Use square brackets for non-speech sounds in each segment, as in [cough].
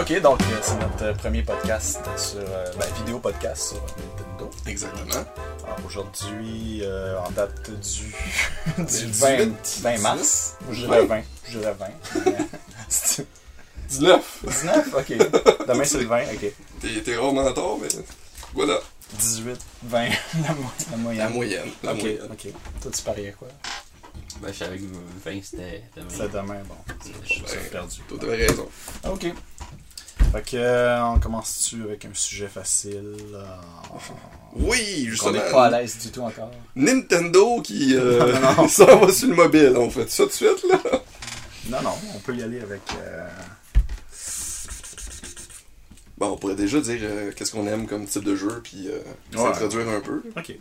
Ok, donc euh, c'est notre euh, premier podcast sur. euh, ben, vidéo podcast sur Nintendo. Exactement. Alors, Aujourd'hui, euh, en date du, [laughs] du 18, 20, 20 mars. Je dirais 20. Je dirais 20. mais- C'est- 19. 19 Ok. Demain, c'est le 20. Ok. T'es t'es rarement tort, mais voilà. 18, 20. [laughs] La, mo- la moyenne. La moyenne. La ok, moyenne. ok. Toi, tu pariais quoi? Ben, je savais que 20 c'était demain. C'est demain, bon. Je suis Ben, perdu. Toi, t'avais raison. Ok. Fait que, on commence-tu avec un sujet facile euh, Oui, On justement. n'est pas à l'aise du tout encore. Nintendo qui euh, [laughs] [laughs] s'en va sur le mobile. On fait ça de suite, là. Non, non, on peut y aller avec. euh, Bon, on pourrait déjà dire euh, qu'est-ce qu'on aime comme type de jeu, puis euh, Ouais. s'introduire un peu. Ok.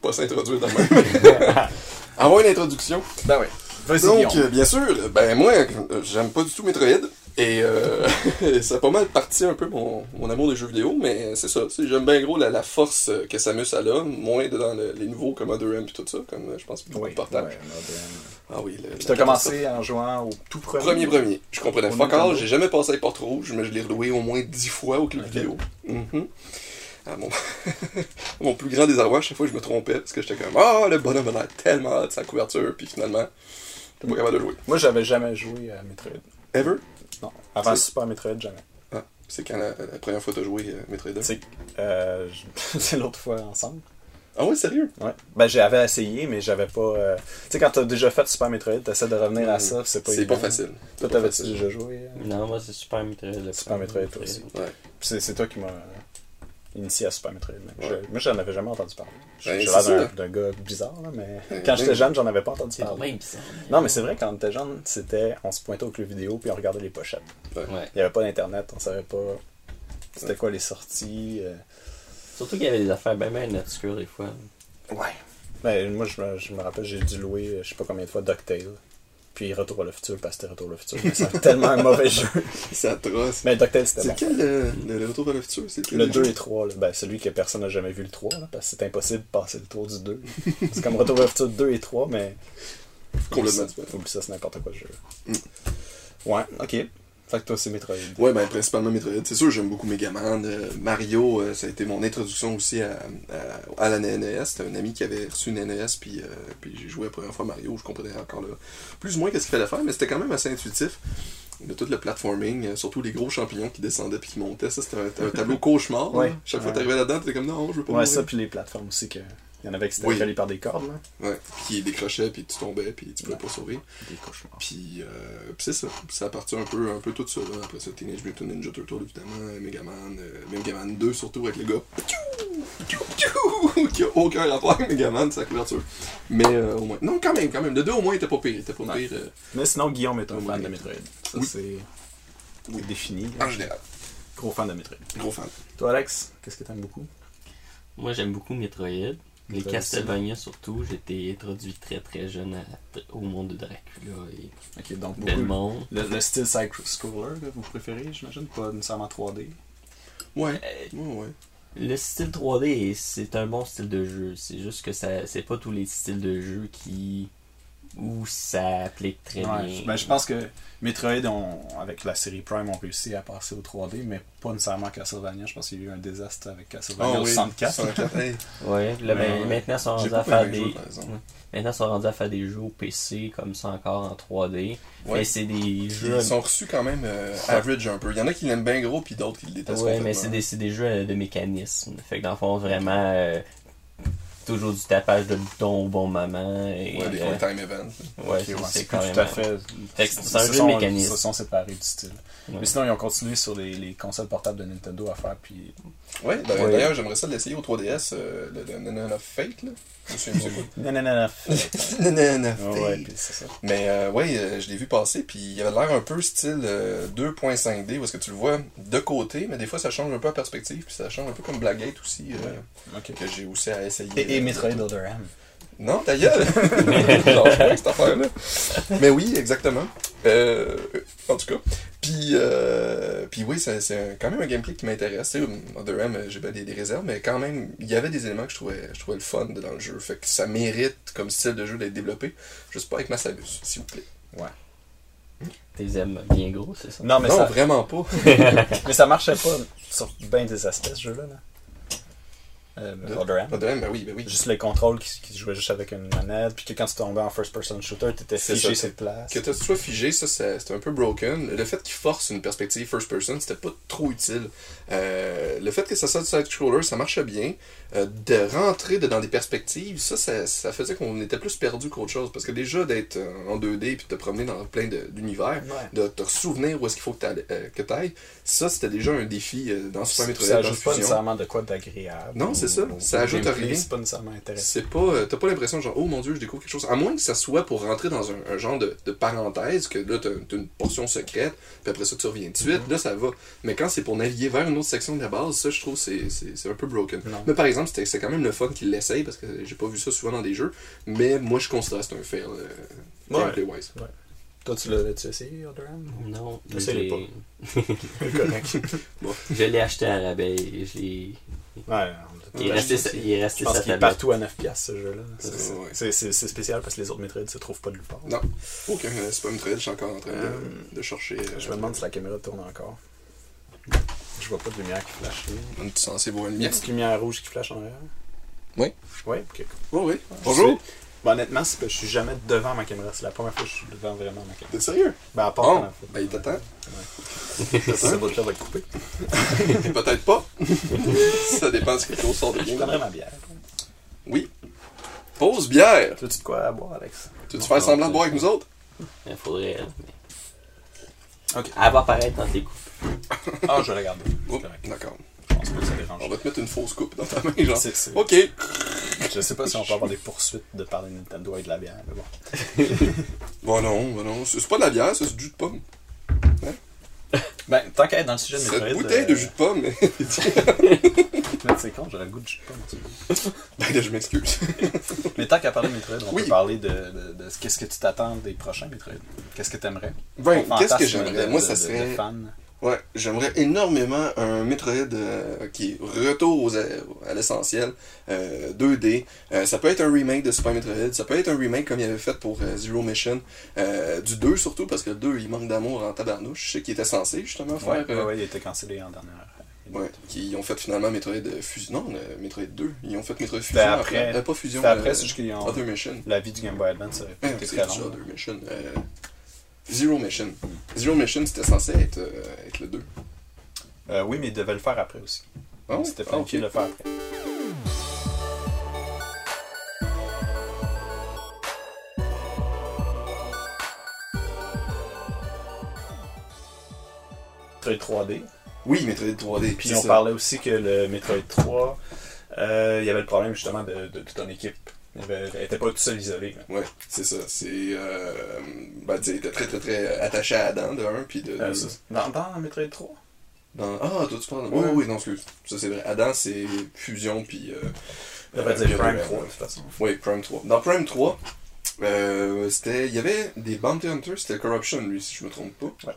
Pas s'introduire de même. [laughs] Avoir une introduction. Ben oui. Vas-y, Donc, euh, bien sûr, ben moi, j'aime pas du tout Metroid. Et euh, [laughs] ça a pas mal parti un peu mon, mon amour des jeux vidéo, mais c'est ça. J'aime bien gros la, la force euh, que Samus a là, moins dans le- les nouveaux comme Other M et tout ça, comme euh, je pense beaucoup Oui, portables. ouais. Ah oui, le, Puis t'as commencé en jouant au tout premier? Premier premier. Je comprenais fuck all, j'ai jamais passé à les portes rouges, mais je l'ai reloué au moins dix fois au club vidéo. Mhm. À mon... [laughs] mon plus grand désarroi, à chaque fois je me trompais, parce que j'étais comme Ah, le bonhomme a l'air tellement hâte sa couverture, puis finalement, t'es pas capable de jouer. Moi, j'avais jamais joué à Metroid. Ever? Non. Avant Super Metroid, jamais. Ah, c'est quand la, la première fois que t'as joué euh, Metroid 2 C'est euh, [laughs] l'autre fois ensemble. Ah ouais, sérieux? Ouais. Ben, j'avais essayé, mais j'avais pas. euh, Tu sais, quand t'as déjà fait Super Metroid, t'essaies de revenir à ça, c'est pas C'est pas facile. Toi, t'avais-tu facile. déjà joué euh? Non, moi, c'est Super Metroid. Super Metroid, toi aussi. Ouais. Puis C'est c'est toi qui m'as initié à Super Metroid. Ouais. je- moi, j'en avais jamais entendu parler. Ben, c'est l'air ça. d'un- gars bizarre, là, mais Ben, quand j'étais jeune, j'en avais pas entendu C'est parler. même ça. Non, mais c'est vrai, quand on était jeune, c'était. On se pointait au club vidéo puis on regardait les pochettes. Ouais. Il n'y avait pas d'internet, on savait pas. C'était quoi les sorties. euh. Surtout qu'il y avait des affaires bien, bien obscures des fois. Ouais. Ben, moi, je me, je me rappelle, j'ai dû louer, je sais pas combien de fois, DuckTale. Puis Retour à le futur, parce que c'était Retour à le futur. C'est tellement un mauvais jeu. C'est atroce. Mais DuckTale, c'était C'est bon. quel euh, le, le retour vers le futur C'est Le 2 et 3, là, ben, celui que personne n'a jamais vu le 3, là, parce que c'est impossible de passer le tour du 2. c'est comme Retour à le futur 2 et 3, mais. Complètement Oublie ça, ça, c'est n'importe quoi le jeu. Mm. Ouais, ok. Fait que toi, c'est Metroid. Ouais, ben principalement Metroid. C'est sûr, j'aime beaucoup Megaman. Euh, Mario, euh, ça a été mon introduction aussi à, à, à la NES. C'était un ami qui avait reçu une NES, puis, euh, puis j'ai joué la première fois Mario. Je comprenais encore là, plus ou moins qu'est-ce qu'il fallait faire, mais c'était quand même assez intuitif. De tout le platforming, surtout les gros champignons qui descendaient puis qui montaient, ça c'était un, un tableau [laughs] cauchemar. Ouais. Chaque fois que t'arrivais là-dedans, t'étais comme non, je veux pas Ouais, mourir. ça, puis les plateformes aussi, que... il y en avait qui étaient Oui. par des cordes, là. Ouais, puis qui décrochait, puis tu tombais, puis tu pouvais pas sauver. Des cauchemars. Puis, euh, puis c'est ça. Ça a parti un peu, un peu tout ça. Là. Après ça, Teenage Mutant Ninja Turtle, évidemment, Megaman, euh, Megaman 2, surtout avec le gars qui a aucun rapport avec Megaman, sa couverture. Mais euh, au moins. Non, quand même, quand même. Le 2 au moins était pas pire. Il était pas pire euh, Mais sinon, Guillaume est un fan de Metroid. Ça, Oui. c'est Oui. défini. là. en général. Gros fan de Metroid. Gros fan. Toi, Alex, qu'est-ce que t'aimes beaucoup? Moi, j'aime beaucoup Metroid. Les Castlevania surtout, j'ai été introduit très très jeune à- au monde de Dracula et Ok, donc beaucoup. Le, le style side-scroller, vous préférez, j'imagine Pas nécessairement 3D. Ouais. Euh, Ouais, ouais. Le style 3D, est- c'est un bon style de jeu. C'est juste que ça, c'est pas tous les styles de jeu qui où ça applique très Ouais, bien. je- ben, je pense que Metroid, on- avec la série Prime, ont réussi à passer au 3D, mais pas nécessairement Castlevania. Je pense qu'il y a eu un désastre avec Castlevania au oui, 64. 64, hey, [laughs] Ouais, là, Mais, ben, ouais. maintenant, ils sont rendus à faire des. jeu, par exemple. Ouais. Maintenant, ils sont rendus à faire des jeux au PC comme ça encore en 3D. Ouais. Mais c'est des jeux. Ils sont reçus quand même euh, average un peu. Il y en a qui l'aiment bien gros, puis d'autres qui le détestent. Ouais, mais c'est des, c'est des jeux euh, de mécanisme. Fait que dans le fond, vraiment, euh, toujours du tapage de boutons au bon moment. Et, Ouais, des euh, time events. ouais, c'est- quand même. tout à fait. C'est un jeu sont- mécanisme. Ils se sont séparés du style. Ouais. Mais sinon, ils ont continué sur les, les consoles portables de Nintendo à faire. Puis... Ouais, d'ailleurs, Ouais. d'ailleurs, j'aimerais ça l'essayer au 3DS, euh, le, le Nana of Fate, là. Je me souviens plus [laughs] c'est quoi. Non, non, non, non. Nana of Ouais, ouais, Fate. puis c'est ça. Mais euh, ouais, euh, je l'ai vu passer, puis il avait l'air un peu style euh, 2.5D, où est-ce que tu le vois de côté, mais des fois ça change un peu la perspective, puis ça change un peu comme Blackgate aussi, euh, que j'ai aussi à essayer. Et, et Metroid Other M. Non, ta gueule! [laughs] Je cette affaire-là. Mais oui, exactement. Euh, en tout cas. Puis, euh, puis oui, c'est quand même un gameplay qui m'intéresse. Tu sais, Other M, j'ai bien des, des réserves, mais quand même, il y avait des éléments que je trouvais, je trouvais le fun dans le jeu. Fait que ça mérite, comme style de jeu, d'être développé. Juste pas avec ma Samus, s'il vous plaît. T'es aimes bien gros, c'est ça? Non, mais, non, ça, vraiment pas. [laughs] [laughs] mais ça marchait pas sur bien des aspects, ce jeu-là. Là. Euh, ben oui, ben oui. Juste les contrôles qui, qui jouaient juste avec une manette, puis que quand tu tombais en first-person shooter, t'étais C'est figé sur place. Que tu sois figé, ça, c'était un peu broken. Le fait qu'il force une perspective first person, c'était pas trop utile. Euh, le fait que ça soit du side-scroller, ça marchait bien. Euh, de rentrer dans des perspectives, ça, ça, ça faisait qu'on était plus perdu qu'autre chose. Parce que déjà, d'être euh, en 2D puis de te promener dans plein d'univers, de te souvenir où est-ce qu'il faut que tu ailles, ça, c'était déjà un défi dans Super Metroid ça ajoute pas nécessairement de quoi d'agréable. Non, c'est ça. Ça ajoute gameplay, rien. C'est pas nécessairement intéressant. C'est pas. euh, T'as pas l'impression genre, oh mon dieu, je découvre quelque chose. À moins que ça soit pour rentrer dans un, un genre de, de parenthèse, que là, t'as une portion secrète, puis après ça, tu reviens de suite, là, ça va. Mais quand c'est pour naviguer vers une autre section de la base, ça, je trouve, c'est un peu broken. Non. Mais par exemple, c'est quand même le fun qu'il l'essaye, parce que j'ai pas vu ça souvent dans des jeux, mais moi, je considère que c'est un fail, euh, Ouais. gameplay-wise. Toi, tu l'as tu essayé, M Non, l'ai- C'est [laughs] correct. [laughs] je l'ai acheté à rabais. et Je l'ai- Ouais, Il est resté, il est resté je pense sa qu'il est tablette. partout à 9$ piastres, ce jeu-là. C'est- c'est- ouais. C'est c'est- c'est spécial parce que les autres Metroid se trouvent pas de nulle part. Non. Aucun euh, c'est pas une trade, je suis encore en train de, Euh, de chercher. euh, Je me demande si la caméra tourne encore. Je vois pas de lumière qui flash. là. On est censé voir une Il y a lumière. une petite lumière rouge qui flash en arrière. Oui. Oui, ok. Oui, Bonjour. Ben, honnêtement, c'est que je suis jamais devant ma caméra. C'est la première fois que je suis devant vraiment ma caméra. T'es sérieux? Ben, à part Oh, ben il t'attend. Ça va va être coupé. Peut-être pas. [laughs] ça dépend ce que sort de Je prendrais ma bière. Oui. Pause bière. Tu as de quoi à boire, Alex? Tu veux faire semblant de boire avec nous autres? Il faudrait. mais- Ok. Elle va apparaître dans tes coupes. Ah, je vais la garder. Correct. D'accord. Je pense pas que ça dérange. On va te mettre une fausse coupe dans ta main, genre. C'est- c'est- Ok. Je sais pas si on peut avoir des poursuites de parler de Nintendo et de la bière, mais bon. [laughs] Bon, non, bon, non. C'est pas de la bière, ça, c'est du jus de pomme. Ben, tant qu'à être dans le sujet de Metroid... une bouteille de jus de pomme. mais- [laughs] c'est con, j'aurais le goût de jus de pomme. ben, là, je m'excuse. [laughs] Mais tant qu'à parler de Metroid, on Oui. peut parler de, de, de qu'est-ce que tu t'attends des prochains Metroid? Qu'est-ce que t'aimerais? Ben, qu'est-ce que j'aimerais? Moi, ça serait. fan. Ouais, j'aimerais énormément un Metroid euh, qui est retour aux- à l'essentiel, euh, 2D. Euh, ça peut être un remake de Super Metroid, ça peut être un remake comme il avait fait pour euh, Zero Mission, euh, du 2 surtout, parce que le 2 il manque d'amour en tabarnouche. Je sais qu'il était censé justement faire. Ouais, euh, ouais, ouais, il a été cancellé en dernière. ouais, qui ont fait finalement Metroid euh, Fusion. Non, Metroid 2. Ils ont fait Metroid Fusion après. Euh, pas Fusion. Après, euh, c'est juste qu'ils ont. Mission. La vie du Game Boy Advance Ouais, été c'est très long. Other Mission. Euh, Zero Mission. Zero Mission, c'était censé être, euh, être le 2. Euh, oui, mais ils devaient le faire après aussi. Ouais? C'était Ah, planifié ok. de le faire après. Metroid 3D. Oui, Metroid 3D. Puis on ça. parlait aussi que le Metroid 3, euh, il y avait le problème justement de, de toute ton équipe. Elle était pas toute seule isolée. Ouais, c'est ça. C'est. Euh, ben, tu t'es très, très, très attaché à Adam, de un, puis de. Euh, de- dans, dans Metroid 3 dans... Ah, toi, tu parles. Oui, oui, non, excuse. Ça, c'est vrai. Adam, c'est Fusion, puis. Euh, On va euh, dire puis Prime Other 3 M. de toute façon. Oui, Prime 3. Dans Prime 3, euh, c'était. Il y avait des Bounty Hunters, c'était Corruption, lui, si je me trompe pas. Ouais.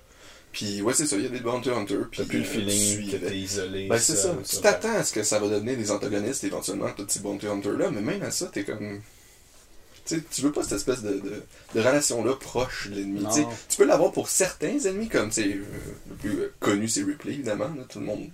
Puis, ouais, c'est ça, il y a des Bounty Hunters. Puis, T'as plus le euh, tu feeling que t'es isolé. Ben, c'est ça. Tu t'attends à ce que ça va devenir des antagonistes éventuellement, tous ces Bounty Hunters-là, mais même à ça, t'es comme. Tu veux pas cette espèce de, de, de relation-là proche de l'ennemi. Tu peux l'avoir pour certains ennemis, comme euh, le plus euh, connu, c'est Ripley, évidemment. là, tout le monde.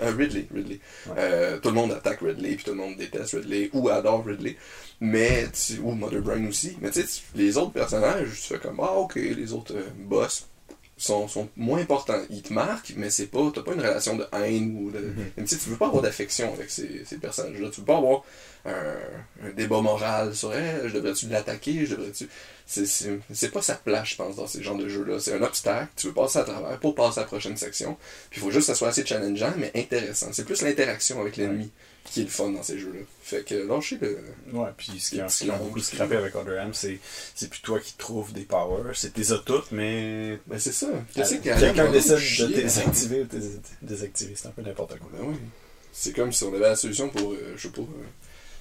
Euh, Ridley, Ridley. Ouais. Tout le monde attaque Ridley, puis tout le monde déteste Ridley, ou adore Ridley. Mais, tu- ou Mother Brain aussi. Mais tu sais, les autres personnages, tu fais comme, ah, ok, les autres boss sont, sont moins importants. Ils te marquent, mais c'est pas, t'as pas une relation de haine ou de. Mhm. Même si tu veux pas avoir d'affection avec ces, ces personnages-là, tu veux pas avoir un, un débat moral sur hey, je devrais-tu l'attaquer, je devrais-tu. C'est, c'est, c'est pas sa place, je pense, dans ces genres de jeux-là. C'est un obstacle, tu veux passer à travers pour passer à la prochaine section. Puis il faut juste que ça soit assez challengeant, mais intéressant. C'est plus l'interaction avec l'ennemi qui est le fun dans ces jeux-là. Fait que lâchez le. Ouais, puis ce qui a, qui a beaucoup scrappé avec Other M, c'est c'est plus toi qui trouves des powers. C'est tes toutes, mais. Ben c'est ça. Qu'Adam Quelqu'un décide de désactiver ou de dés- désactiver. C'est un peu n'importe quoi. Ben oui. C'est comme si on avait la solution pour, euh, je sais pas, euh,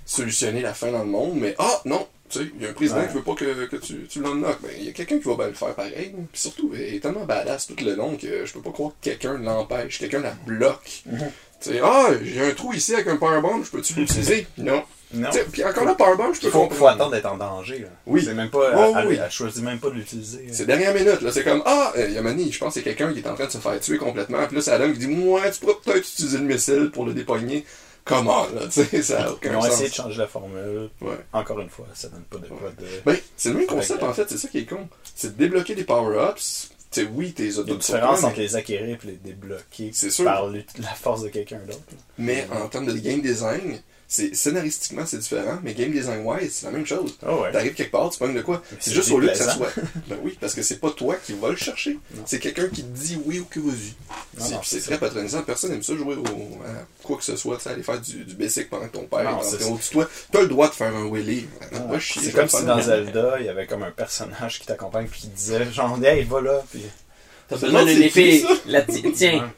solutionner la fin dans le monde, mais ah non, tu sais, il y a un président Ouais. qui veut pas que, que tu, tu l'unlock. Ben, il y a quelqu'un qui va bien le faire pareil. Puis surtout, il est tellement badass tout le long que je peux pas croire que quelqu'un l'empêche, quelqu'un la bloque. Mhm. Tu sais, ah, j'ai un trou ici avec un powerbomb, je peux-tu l'utiliser? non. Non. Puis encore là, Powerbomb, je peux Il faut, attendre d'être en danger. Là. Oui. C'est même pas. Oh, elle, oui. elle choisit même pas de l'utiliser. C'est dernière minute, là. C'est comme, ah, euh, Yamani, je pense que c'est quelqu'un qui est en train de se faire tuer complètement. Puis là, c'est Adam qui dit, ouais, tu pourrais peut-être utiliser le missile pour le dépogner. Comment, là, tu sais, ça a Ils aucun ont sens. essayé de changer la formule. Ouais. Encore une fois, ça donne pas de quoi de. Ben, c'est le même concept, en fait, c'est ça qui est con. C'est de débloquer des power-ups. Tu sais, oui, t'es Il y a une auto différence entre les acquérir et les débloquer sûr. par la force de quelqu'un d'autre. Mais en termes de game design, c'est scénaristiquement, c'est différent. Mais game design-wise, c'est la même chose. Oh ouais. T'arrives quelque part, tu pognes de quoi? C'est juste au lieu que ça soit. Ben oui, parce que c'est pas toi qui vas le chercher. C'est quelqu'un qui te dit oui ou que vas-y. Non, C'est très patronisant. Personne n'aime ça jouer au, à quoi que ce soit. Tu sais, aller faire du, du basic pendant que ton père Non, est en toi. T'as le droit de faire un wheelie. Ah, C'est comme si dans. Zelda, il y avait comme un personnage qui t'accompagne puis qui disait genre hey va là puis T'as C'est besoin d'une épée. La Tiens.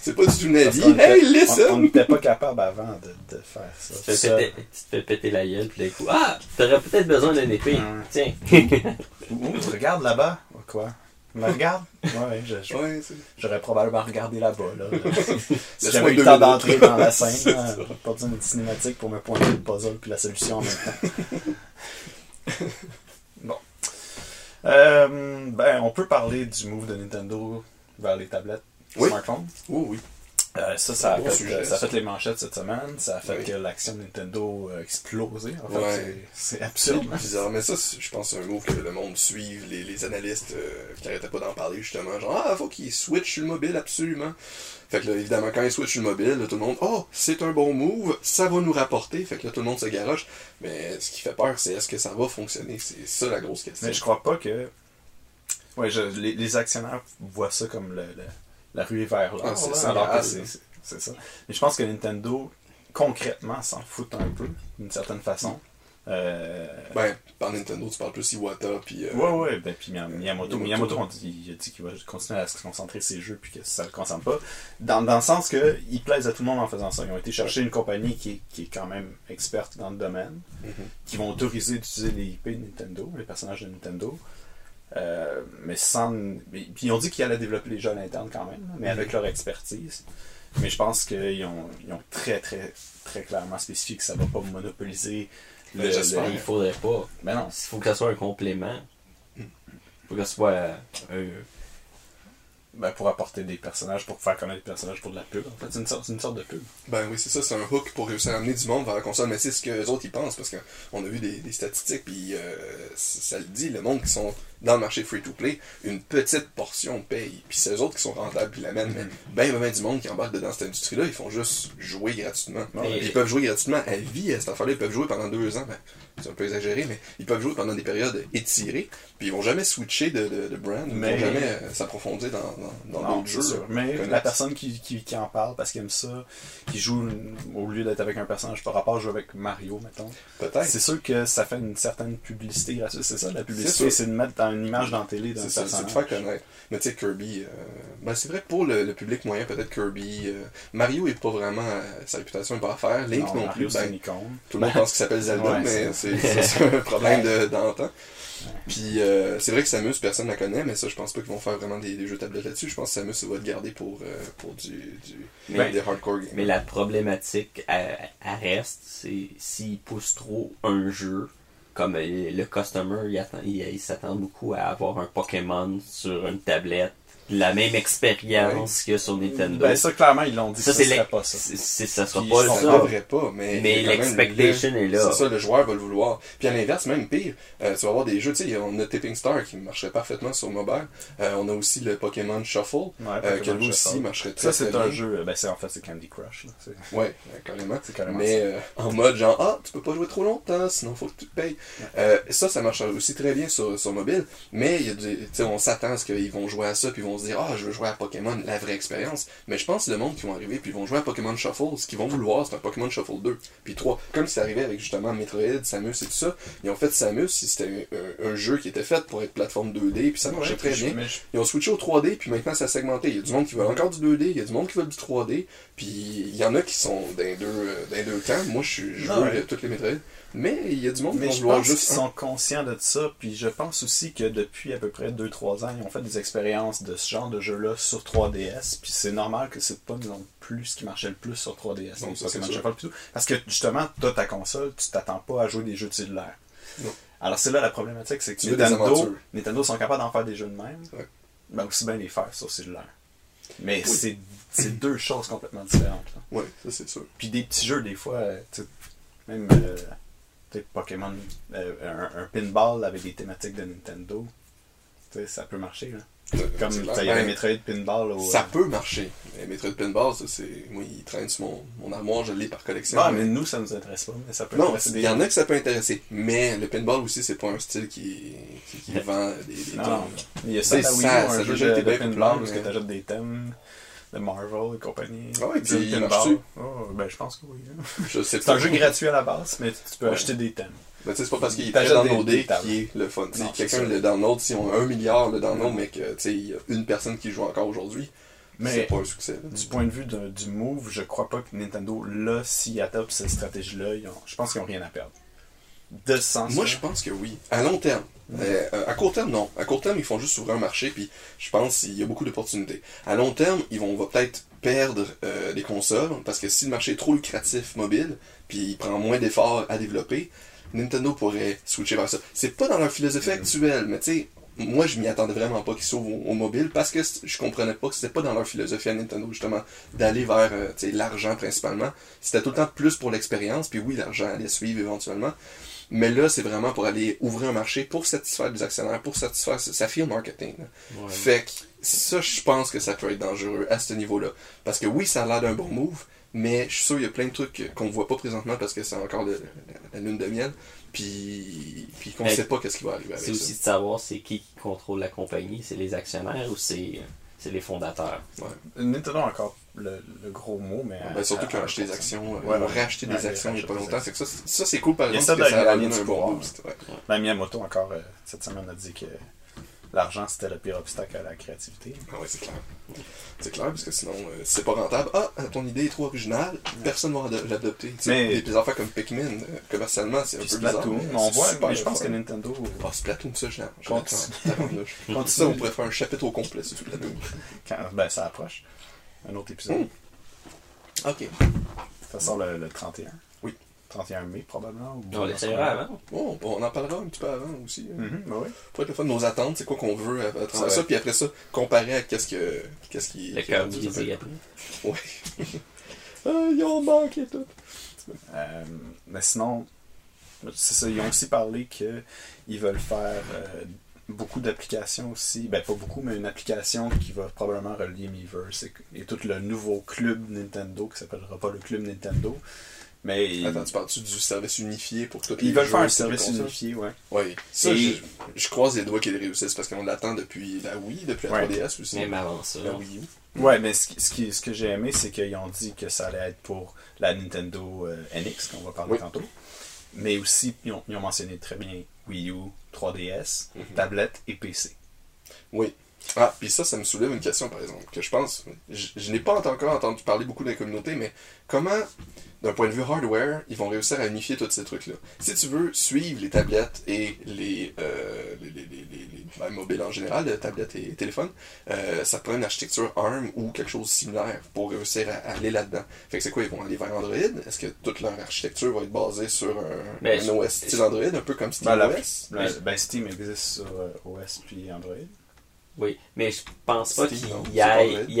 C'est pas du tout était- Hey, on- on listen n'était pas capable avant de, de faire ça. Tu te, fais péter, tu te fais péter la gueule, puis d'un coup, ah, t'aurais peut-être besoin d'une épée. Tiens. [laughs] Ouh, tu regardes là-bas? Quoi? Me regarde Ouais, je- je- Ouais, c'est- j'aurais probablement regardé là-bas. Là. [laughs] si j'avais eu le temps d'entrer dans la [laughs] scène, là, pas besoin d'une cinématique pour me pointer le puzzle puis la solution en même temps. Euh, ben, on peut parler du move de Nintendo vers les tablettes Oui. smartphones. Oh oui. Euh, ça, ça a, fait, sujet, ça a fait les manchettes cette semaine. Ça a fait Oui. que l'action de Nintendo a explosé. En fait, Ouais. c'est- absurde. bizarre, mais ça, je pense c'est un move que le monde suive, les, les analystes euh, qui arrêtaient pas d'en parler justement. Genre, ah, faut qu'ils switchent le mobile, absolument. Fait que là, évidemment, quand ils switchent le mobile, là, tout le monde, oh, c'est un bon move, ça va nous rapporter. Fait que là, tout le monde se garoche. Mais ce qui fait peur, c'est est-ce que ça va fonctionner? C'est ça la grosse question. Mais je crois pas que. Ouais, je- les, les actionnaires voient ça comme le, le- la ruée vers l'or. Ah, c'est là, ça, c'est ça. Mais je pense que Nintendo, concrètement, s'en fout un peu, d'une certaine façon. Ben, par Nintendo, tu parles plus Iwata, puis. euh, Ouais, ouais, ben, puis Miyam- Miyamoto, Miyamoto. Miyamoto on dit- il a dit qu'il va continuer à se concentrer sur ses jeux puis que ça le concerne pas. Dans, dans le sens que ils plaisent à tout le monde en faisant ça. Ils ont été chercher une compagnie qui est, qui est quand même experte dans le domaine, Mhm. qui vont autoriser d'utiliser les IP de Nintendo, les personnages de Nintendo. Euh, mais sans. Puis ils ont dit qu'ils allaient développer les jeux à l'interne quand même, mais avec leur expertise. Mais je pense qu'ils ont, ils ont très, très, très clairement spécifié que ça va pas monopoliser le. Ben, j'espère. le- Il faudrait pas. Ben non, Il faut que ça soit un complément. Il faut que ça soit euh. Ben, pour apporter des personnages, pour faire connaître des personnages pour de la pub. En fait, c'est une sorte, c'est une sorte de pub. Ben oui, c'est ça, c'est un hook pour réussir à amener du monde vers la console, mais c'est ce que les autres ils pensent, parce qu'on a vu des, des statistiques, puis euh, ça le dit, le monde qui sont dans le marché free-to-play, une petite portion paye, puis c'est eux autres qui sont rentables, puis l'amènent, mais ben, ben, ben du monde qui embarque dans cette industrie-là, ils font juste jouer gratuitement. Ils peuvent jouer gratuitement à vie à cette affaire-là, ils peuvent jouer pendant deux ans, ben, c'est un peu exagéré, mais ils peuvent jouer pendant des périodes étirées, puis ils vont jamais switcher de, de, de brand, ils Mais- vont jamais euh, s'approfondir dans, dans, dans d'autres jeux. sûr. Mais connexes. la personne qui, qui, qui en parle parce qu'il aime ça, qui joue au lieu d'être avec un personnage par rapport à jouer avec Mario, mettons, Peut-être. c'est sûr que ça fait une certaine publicité gratuite. C'est ça, la publicité, c'est de mettre dans une image dans la télé d'un C'est ça, c'est de faire connaître. Mais tu sais, Kirby, euh, ben c'est vrai que pour le, le public moyen, peut-être Kirby. euh, Mario est pas vraiment. euh, sa réputation est pas à faire. Link non, Mario, plus. c'est Ben, une icône. tout le monde pense qu'il s'appelle Zelda, Ouais, mais c'est- un problème de- d'antan. Puis euh, c'est vrai que Samus, personne la connaît, mais ça, je pense pas qu'ils vont faire vraiment des, des jeux tablettes là-dessus. Je pense que Samus, ça va être gardé pour, euh, pour du, du, Mais- des hardcore games. Mais la problématique, elle, elle reste, c'est s'ils poussent trop un jeu, comme euh, le customer, il, attend- il, il s'attend beaucoup à avoir un Pokémon sur une tablette, la même expérience que sur Nintendo. Ben, ça, clairement, ils l'ont dit ça, que c'est pas ça. c'est- c'est- ça sera Puis pas Ça ça. devrait pas, mais. Mais l'expectation le- est là. C'est ça, le joueur va le vouloir. Puis à l'inverse, même pire, euh, tu vas avoir des jeux, tu sais, on a Tipping Star qui marcherait parfaitement sur mobile. Euh, on a aussi le Pokémon Shuffle, Ouais, euh, que lui aussi marcherait très Ça, c'est un bien. jeu, ben, c'est en fait, c'est Candy Crush. là. Ouais, euh, carrément. C'est carrément Mais euh, en mode genre, ah, tu peux pas jouer trop longtemps, sinon faut que tu te payes. Euh, ça, ça marche aussi très bien sur, sur mobile, mais il y a du, tu sais, on s'attend à ce qu'ils vont jouer à ça, puis ils vont se dire, ah, je veux jouer à Pokémon, la vraie expérience. Mais je pense que le monde qui vont arriver, puis ils vont jouer à Pokémon Shuffle, ce qu'ils vont vouloir, c'est un Pokémon Shuffle 2, puis 3. Comme c'est arrivé avec justement Metroid, Samus et tout ça, ils ont fait Samus, c'était un, jeu qui était fait pour être plateforme 2D, puis ça marchait Ouais, très bien. je- Ils ont switché au 3D, puis maintenant ça a segmenté. Il y a du monde qui veut encore du 2D, il y a du monde qui veut du 3D, puis il y en a qui sont les deux, euh, dans deux camps. Moi, je je veux ouais. toutes les Metroid. Mais il y a du monde qui vont juste un. sont conscients de ça, puis je pense aussi que depuis à peu près 2-3 ans, ils ont fait des expériences de ce genre de jeu-là sur 3DS, puis c'est normal que c'est pas non plus ce qui marchait le plus sur 3DS. Non, ça. Shuffle, plutôt. Parce que justement, toi, ta console, tu t'attends pas à jouer des jeux de cellulaire. Non. Alors c'est là la problématique, c'est que Tu Nintendo. Nintendo sont capables d'en faire des jeux de même, Ouais. ben aussi bien les faire sur cellulaire. Mais Oui. c'est c'est deux choses complètement différentes. Ouais, ça c'est sûr. Puis des petits jeux, des fois, euh, même euh, Pokémon, euh, un, un pinball avec des thématiques de Nintendo, ça peut marcher. Là. Comme il y avait Ben, Metroid Pinball au. Ça peut marcher. Mais Metroid Pinball, ça, c'est. Moi, il traîne sur mon, mon armoire, je l'ai par collection. Ah, mais nous, ça nous intéresse pas, mais ça peut Non, il y en a que ça peut intéresser. Mais le pinball aussi, c'est pas un style qui, qui, qui vend des, des Non, non. Il y a ça, C'est à Wii ça, ça un a jeu déjà de, été de bien pinball tu mais- achètes des thèmes de Marvel et compagnie. Ah ouais, puis il marche-tu? Oh, ben, je pense que oui. hein. C'est un jeu gratuit à la base, mais tu peux Ouais. acheter des thèmes. Mais tu sais, c'est pas parce qu'il est des- downloadé des qui est le fun. Quelqu'un le download, si on a un milliard le download, mais que tu sais, il y a une personne qui joue encore aujourd'hui, c'est pas un succès. là. du point de vue de- du move, je crois pas que Nintendo, là, s'ils adoptent cette stratégie-là, je pense qu'ils ont rien à perdre. De sens Moi, je pense que oui. À long terme. Euh, à court terme, non. À court terme, ils font juste ouvrir un marché, puis je pense qu'il y a beaucoup d'opportunités. À long terme, ils vont on va peut-être perdre euh, les consoles, parce que si le marché est trop lucratif mobile, puis il prend moins d'efforts à développer, Nintendo pourrait switcher vers ça. C'est pas dans leur philosophie Mhm. actuelle, mais tu sais, moi, je m'y attendais vraiment pas qu'ils s'ouvrent au, au mobile, parce que je comprenais pas que c'était pas dans leur philosophie à Nintendo, justement, d'aller vers euh, l'argent principalement. C'était tout le temps plus pour l'expérience, puis oui, l'argent allait suivre éventuellement. Mais là, c'est vraiment pour aller ouvrir un marché pour satisfaire des actionnaires, pour satisfaire. Ça fait le marketing. Ouais. Fait que ça, je pense que ça peut être dangereux à ce niveau-là. Parce que oui, ça a l'air d'un bon move, mais je suis sûr qu'il y a plein de trucs qu'on voit pas présentement parce que c'est encore le- la, la lune de miel. Puis, puis qu'on Mais sait pas qu'est-ce qui va arriver avec C'est ça. aussi de savoir c'est qui qui contrôle la compagnie, c'est les actionnaires ou c'est c'est les fondateurs? Nintendo a encore le, le gros mot, mais. Ben, surtout qu'ils ont acheté des 1%. actions, euh, Ouais, ils ont ouais. racheté Ouais, des actions il n'y a pas longtemps. Que ça, c'est- ça, c'est cool par Il y a exemple ça parce que ça a donné un bon du boost. Ouais. Ben, Miyamoto, encore, euh, cette semaine, a dit que l'argent, c'était le pire obstacle à la créativité. Ah ouais, c'est clair. C'est clair, parce que sinon, euh, c'est pas rentable. Ah, ton idée est trop originale, personne va ado- l'adopter. Tu Mais- Des, affaires comme Pikmin, euh, commercialement, c'est un Puis peu bizarre. Splatoon, mais on voit, mais je pense fun. que Nintendo. Ah, Splatoon, ça, Continue. tabarnouche. [laughs] Continue. Ça, on pourrait faire un chapitre au complet sur Splatoon. Quand, ben, ça approche. Un autre épisode. Mm. Ok. Ça sort le, le 31. Oui. 31 mai, probablement. ou- On l'essayera avant. Bon, on en parlera un petit peu avant aussi. hein. Mhm, ben. Pour être le fun, nos attentes, c'est quoi qu'on veut à, travers Ouais. ça, puis après ça, comparer à qu'est-ce que qu'est-ce qui. Le cœur ça. après. Ouais. [laughs] ah, ils ont manqué tout. Euh, mais sinon, c'est ça, ils ont aussi parlé qu'ils veulent faire euh, beaucoup d'applications aussi. Ben, pas beaucoup, mais une application qui va probablement relier Miiverse et, et tout le nouveau club Nintendo qui s'appellera pas le club Nintendo. Mais ils, Attends, tu parles-tu du service unifié pour toutes ils les veulent jeux, faire un service unifié, ouais. Oui. Ça, Et- je, je croise les doigts qu'ils réussissent parce qu'on l'attend depuis la Wii, depuis la Ouais. 3DS aussi. Même avant ça. La Wii U. Ouais, mais ce, qui- ce, qui- ce que j'ai aimé, c'est qu'ils ont dit que ça allait être pour la Nintendo euh, NX, qu'on va parler Oui. tantôt. Mais aussi, ils ont, ils ont mentionné très bien Wii U, 3DS, Mhm. tablette et PC. Oui. Ah, puis ça, ça me soulève une question, par exemple, que je pense, je, je n'ai pas encore entendu parler beaucoup de la communauté, mais comment, d'un point de vue hardware, ils vont réussir à unifier tous ces trucs-là? Si tu veux suivre les tablettes et les, euh, les, les, les, les- les- ben, mobiles en général, les tablettes et téléphones, euh, ça prend une architecture ARM ou quelque chose de similaire pour réussir à, à aller là-dedans. Fait que c'est quoi, ils vont aller vers Android? Est-ce que toute leur architecture va être basée sur un, Ben, un OS style Android, un peu comme Ben, la- SteamOS? la- ben, Steam existe sur euh, OS puis Android. Oui, mais je pense pas Steam, ils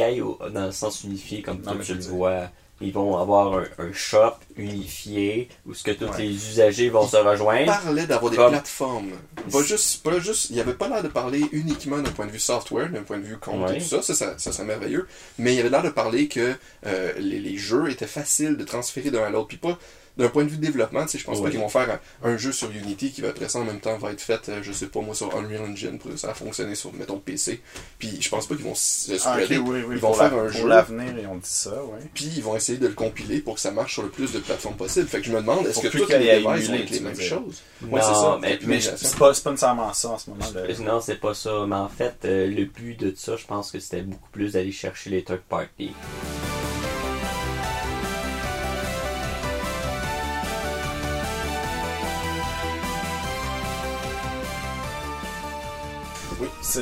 aillent au- dans le sens unifié comme Non, toi je le vois. Ils vont avoir un, un shop unifié où ce que tous Ouais. les usagers vont se rejoindre. parlait d'avoir des Comme- plateformes. Pas juste, pas juste, il n'y avait pas l'air de parler uniquement d'un point de vue software, d'un point de vue compte Ouais. et tout ça, ça, ça, ça serait merveilleux. Mais il y avait l'air de parler que euh, les, les jeux étaient faciles de transférer d'un à l'autre, puis pas d'un point de vue de développement, tu sais, je pense pas qu'ils vont faire un, un jeu sur Unity qui va après ça en même temps va être fait, euh, je sais pas moi, sur Unreal Engine pour que ça a fonctionné sur, mettons, PC. Puis je pense pas qu'ils vont se Ah, spreader, oui, oui, ils vont pour faire la- un pour jeu. l'avenir, ils ont dit ça, ouais. puis ils vont essayer de le compiler pour que ça marche sur le plus de plateformes possible. Fait que je me demande, est-ce Pour que toutes les devices vont être les mêmes dire. choses? Non, Ouais, c'est ça. mais, Mais je- c'est pas, c'est pas nécessairement ça en ce moment. le- non, c'est pas ça. Mais en fait, euh, le but de ça, je pense que c'était beaucoup plus d'aller chercher les third parties.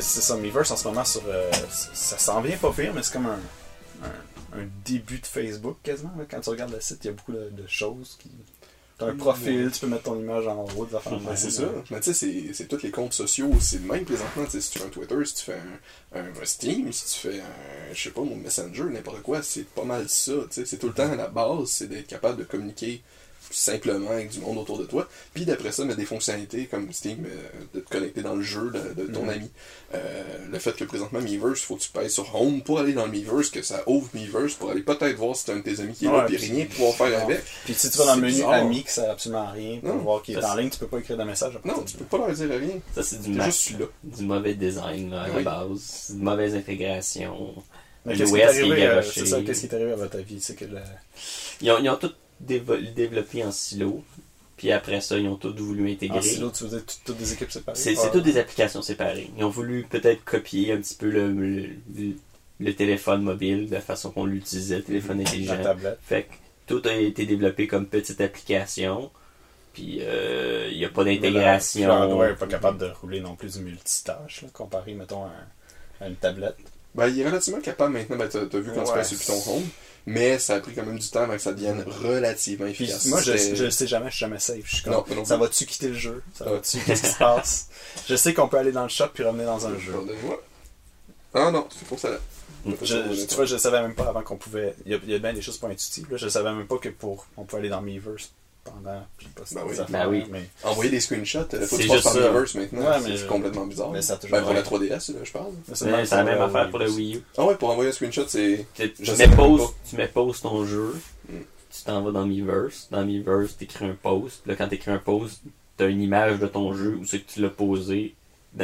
C'est Miiverse en ce moment sur. euh, ça s'en vient pas pire, mais c'est comme un, un, un début de Facebook quasiment. là. Quand tu regardes le site, il y a beaucoup de, de choses qui. T'as un Mm, profil, tu peux mettre ton image en haut, des affaires de Ben, même, c'est ça. Mais tu sais, c'est- tous les comptes sociaux, c'est le même présentement. Tu sais, si tu fais un Twitter, si tu fais un, un- Steam, si tu fais un, je sais pas, mon Messenger, n'importe quoi, c'est pas mal ça. tu sais. C'est tout le temps à la base, c'est d'être capable de communiquer simplement avec du monde autour de toi. Puis d'après ça, mettre des fonctionnalités comme Steam, euh, de te connecter dans le jeu de, de ton Mhm. ami. Euh, le fait que présentement Miiverse, il faut que tu payes sur Home pour aller dans le Miiverse, que ça ouvre Miiverse pour aller peut-être voir si t'as un de tes amis qui est là, Ouais, puis puis- rien pouvoir faire Non. avec. Puis si tu vas dans le menu bizarre. Amis, que ça sert absolument à rien, pour Non. voir qu'il est en ligne, tu peux pas écrire de message à Non, tu peux pas leur dire rien. Ça, c'est du, juste mauvais design là, à Oui. la base. C'est de mauvaise intégration. Qu'est-ce qui est qui est arrivé, euh, c'est ça, qu'est-ce qui est arrivé à votre avis? C'est que le... Ils ont, ils ont tout développé en silo. Puis après ça, ils ont tout voulu intégrer. En silo, tu faisais tout- toutes des équipes séparées? C'est Ah. toutes des applications séparées. Ils ont voulu peut-être copier un petit peu le, le, le téléphone mobile, de la façon qu'on l'utilisait, le téléphone La intelligent. tablette. Fait que tout a été développé comme petite application. Puis euh, il n'y a pas d'intégration. Le hardware n'est pas capable de rouler non plus du multitâche, là, comparé, mettons, à, à une tablette. Ben, il est relativement capable maintenant. Ben, t'as vu quand tu Ouais. passes sur Python Home. Mais ça a pris quand même du temps avant que ça devienne relativement Puis efficace. moi, je, je sais jamais, je suis jamais safe. Je suis comme, Non, ça va-tu quitter le jeu? Ça va-tu? Qu'est-ce qui se passe? Je sais qu'on peut aller dans le shop puis revenir dans un jeu. Pardonnez-moi. Ah non, c'est pour ça. Je, je- tu vois, je savais même pas avant qu'on pouvait. Il y a, il y a bien des choses pas intuitives. Là. Je savais même pas que pour on pouvait aller dans Miiverse pendant. Puis pas Ben oui. Ben oui. Mais, Envoyer des screenshots, euh, faut que C'est tu passes juste par. Miiverse maintenant. Ouais, c'est je- complètement bizarre. mais ça a toujours Ben, pour la été. 3DS, là, je parle. C'est la même affaire pour le Wii U. Ah ouais, pour envoyer un screenshot, c'est. Tu, tu Je mets sais pause, pas. tu mets pause ton jeu, Mm. tu t'en vas dans Miiverse. Dans Miiverse, tu écris un post. Puis Là, quand tu écris un post, tu as une image de ton jeu où c'est que tu l'as posé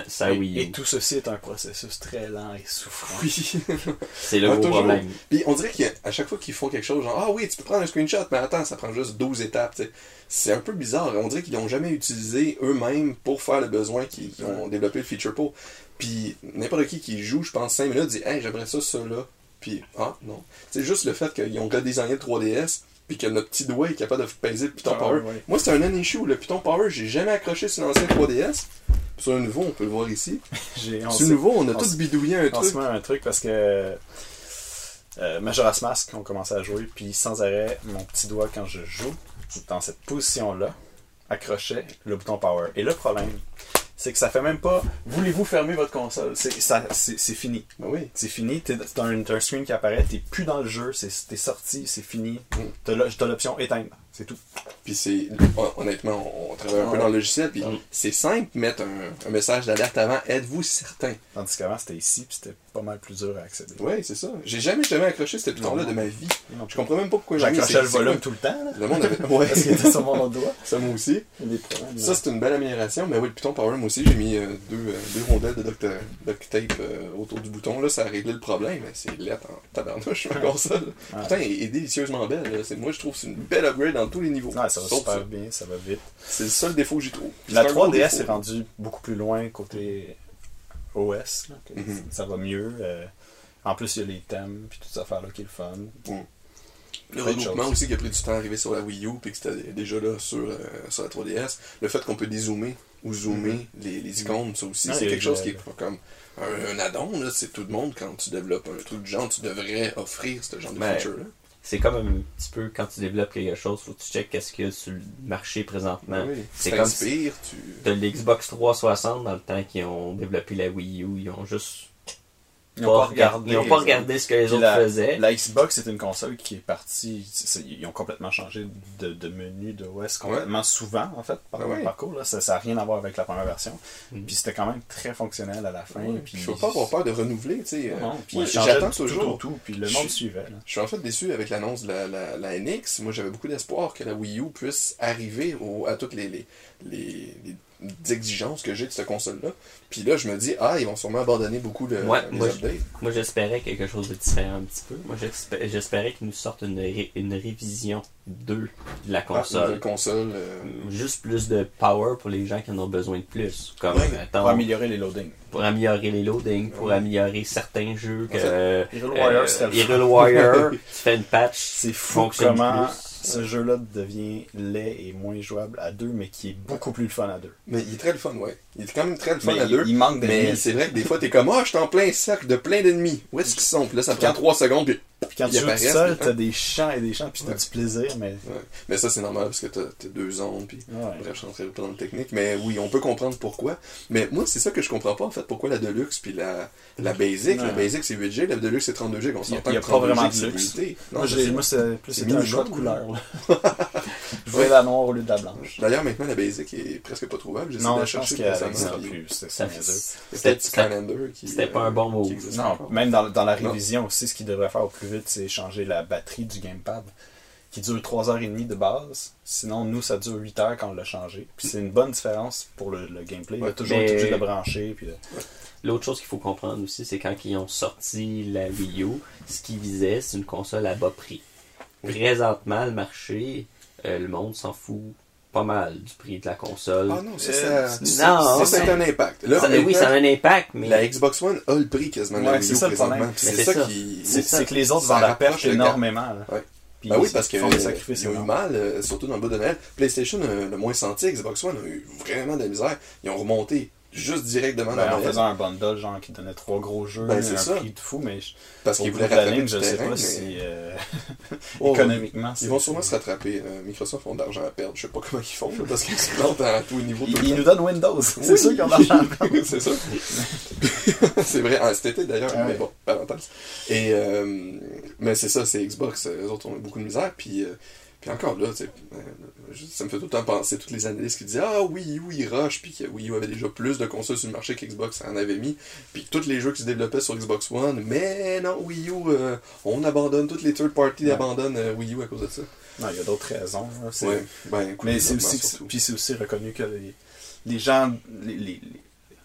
sa Et, tout ceci est un processus très lent et souffrant. Oui. [laughs] C'est le Ah, gros toujours. problème. Puis on dirait qu'à chaque fois qu'ils font quelque chose, genre, ah oui, tu peux prendre un screenshot, mais attends, ça prend juste 12 étapes. C'est un peu bizarre. On dirait qu'ils l'ont jamais utilisé eux-mêmes pour faire le besoin qu'ils qu'ils ont développé le feature pour. Puis n'importe qui qui joue, je pense, 5 minutes, dit, hey, j'aimerais ça, ça, là. Puis, ah, non. C'est juste le fait qu'ils ont redesigné le 3DS, puis que notre petit doigt est capable de peser le Python Ah, Power. ouais. Moi, c'est un non-issue. Le Python Power, j'ai jamais accroché sur l'ancien 3DS. Puis sur le nouveau, on peut le voir ici. [laughs] On Sur le nouveau, on a on tout bidouillé un truc. un truc parce que euh, Majora's Mask ont commencé à jouer puis sans arrêt mon petit doigt quand je joue dans cette position là accrochait le bouton power et le problème c'est que ça fait même pas voulez-vous fermer votre console? C'est ça c'est c'est fini Ben oui. c'est fini t'es- t'as un, t'as un screen qui apparaît t'es plus dans le jeu c'est t'es sorti c'est fini Mm. t'as l'option éteindre c'est tout Puis c'est. hon- Honnêtement, on, on travaille un peu Ouais. dans le logiciel, puis Mm. c'est simple, mettre un, un message d'alerte avant. Êtes-vous certain? tandis qu'avant c'était ici puis c'était pas mal plus dur à accéder Oui, c'est ça. J'ai jamais, jamais accroché ce piton-là de ma vie. Non. Je comprends même pas pourquoi j'ai c'est- le volume tout le temps là, Le monde avait. [laughs] Ouais. parce qu'il était sur mon autre doigt ça, moi aussi. Ça, c'est une belle amélioration. Mais oui, le Python Power, moi aussi, j'ai mis euh, deux, euh, deux rondelles de duct, duct tape euh, autour du bouton. Là, ça a réglé le problème. C'est lettre en tabarnouche, ma console. Putain, elle est délicieusement belle. Moi, je trouve que c'est une belle upgrade dans tous les niveaux. Ouais, ça va super ça. bien, ça va vite. C'est le seul défaut que j'y trouve. La C'est un gros 3DS défaut. est rendue beaucoup plus loin côté OS. là, que Mhm. Ça va mieux. euh, en plus, il y a les thèmes puis toutes ces affaires-là qui est le fun. Le Plein de regroupement aussi qui a pris du temps à arriver sur la Wii U puis que c'était déjà là sur, euh, sur la 3DS. Le fait qu'on peut dézoomer ou zoomer les, les icônes, ça aussi, Ah, c'est quelque le- chose qui est pas comme un, un add-on. C'est tout le monde, quand tu développes un truc du genre, tu devrais offrir ce genre de Ben, feature-là. C'est comme un petit peu quand tu développes quelque chose, faut que tu checkes qu'est-ce qu'il y a sur le marché présentement. Oui, c'est comme t'inspires, tu... De l'Xbox 360 dans le temps qu'ils ont développé la Wii U, ils ont juste Ils n'ont pas regardé. ils ont pas regardé ce que les autres la, faisaient. La Xbox est une console qui est partie. ils ont complètement changé de, de menu de OS complètement souvent, en fait, par Ah le ouais. parcours. Là. Ça n'a rien à voir avec la première version. Mhm. Puis c'était quand même très fonctionnel à la fin. Ouais, puis Il faut pas avoir peur de renouveler, tu sais. euh, J'attends tout, tout toujours. autour, puis le Je monde suis- suivait. là. Je suis en fait déçu avec l'annonce de la, la, la NX. Moi, j'avais beaucoup d'espoir que la Wii U puisse arriver au- à toutes les, les, les, les exigences que j'ai de cette console-là. Puis là, je me dis, ah, ils vont sûrement abandonner beaucoup le, Ouais, les moi, updates. Moi, j'espérais quelque chose de différent un petit peu. Moi, j'espé- j'espérais qu'ils nous sortent une, ré- une révision 2 de la Ah, console. nouvelle console. euh, Juste plus de power pour les gens qui en ont besoin de plus. Comme, Ouais, attends, Pour améliorer les loadings. pour améliorer les loadings, pour Ouais. améliorer certains jeux. Que, En fait, euh, Hyrule Warrior, Hyrule Warrior, [laughs] tu fais une patch, C'est fou fonctionne comment plus. Ce jeu-là devient laid et moins jouable à deux, mais qui est beaucoup plus le fun à deux. Mais il est très le fun, ouais. Il est quand même très le fun Mais à il, deux. il manque Mais d'ennemis. c'est vrai que des fois, t'es comme, ah, je suis en plein cercle de plein d'ennemis. Où est-ce qu'ils sont? Puis là, ça prend 3 secondes, puis Puis quand tu joues tout seul, t'as des champs et des champs, puis t'as Ouais. du plaisir, mais. Ouais. Mais ça, c'est normal parce que t'as t'as deux zones, puis Ouais. bref, je rentrerai pas dans le technique. Mais oui, on peut comprendre pourquoi. Mais moi, c'est ça que je comprends pas, en fait. Pourquoi la Deluxe puis la, la Basic? La. Basic, c'est 8G, la Deluxe, c'est 32G. On s'entend il y a que pas 32G, vraiment de c'est luxe. limité. Non, moi, c'est plus un choix de couleur. je voulais la noire au lieu de la blanche. D'ailleurs, maintenant, la Basic est presque pas trouvable. J'essaie Non, de la je pense chercher C'était- c'était pas un bon mot. Non, même dans, dans la révision aussi, ce qu'il devrait faire au plus vite, c'est changer la batterie du gamepad, qui dure 3h30 de base. Sinon, nous, ça dure 8 heures quand on l'a changé. Puis c'est une bonne différence pour le, le gameplay. Il a Ouais, toujours mais- été de le brancher. Puis L'autre chose qu'il faut comprendre aussi, c'est quand ils ont sorti la Wii U, ce qu'ils visaient, c'est une console à bas prix. Présentement, le marché, euh, le monde s'en fout pas mal du prix de la console. Ah non, ça, Euh, ça, non, c'est un impact. Là, Ça- oui, ça a un impact, mais La Xbox One a le prix quasiment de la Ouais, Wii c'est U ça le présentement. problème. C'est c'est ça ça. qui. C'est c'est que les autres vendent la perte énormément. là. Ouais. Puis Ben oui, parce qu'ils font des sacrifices ont eu mal, euh, surtout dans le bas de Noël. PlayStation a le moins senti, Xbox One a eu vraiment de la misère. Ils ont remonté juste directement Ben, dans en faisant un bundle genre qui donnait trois gros jeux, Ben, c'est un ça. prix de fou, mais je- Parce qu'ils voulaient rattraper ligne, du je sais terrain, pas mais- si euh, [laughs] Oh, économiquement Ils vont sûrement se rattraper. Euh, Microsoft ont de l'argent à perdre. Je sais pas comment ils font, là, parce qu'ils se plantent à tous les niveaux. tout Ils, nous donnent Windows. C'est Oui. sûr qu'ils ont de l'argent à perdre. [laughs] c'est ça. [laughs] c'est vrai, ah, cet été d'ailleurs, Ah mais ouais. bon, parenthèse. Et, euh, mais c'est ça, c'est Xbox, eux autres ont eu beaucoup de misère, puis, euh, puis encore là, ça me fait tout le temps penser, toutes les analystes qui disaient Ah oui, oui, il rush, puis que Wii U avait déjà plus de consoles sur le marché qu'Xbox en avait mis, puis tous les jeux qui se développaient sur Xbox One, mais non, Wii U, euh, on abandonne, toutes les third parties Ouais. abandonnent euh, Wii U à cause de ça. Non, il y a d'autres raisons. C'est- Ouais, ben, écoute, Mais c'est aussi, puis c'est aussi reconnu que les, les gens, les, les,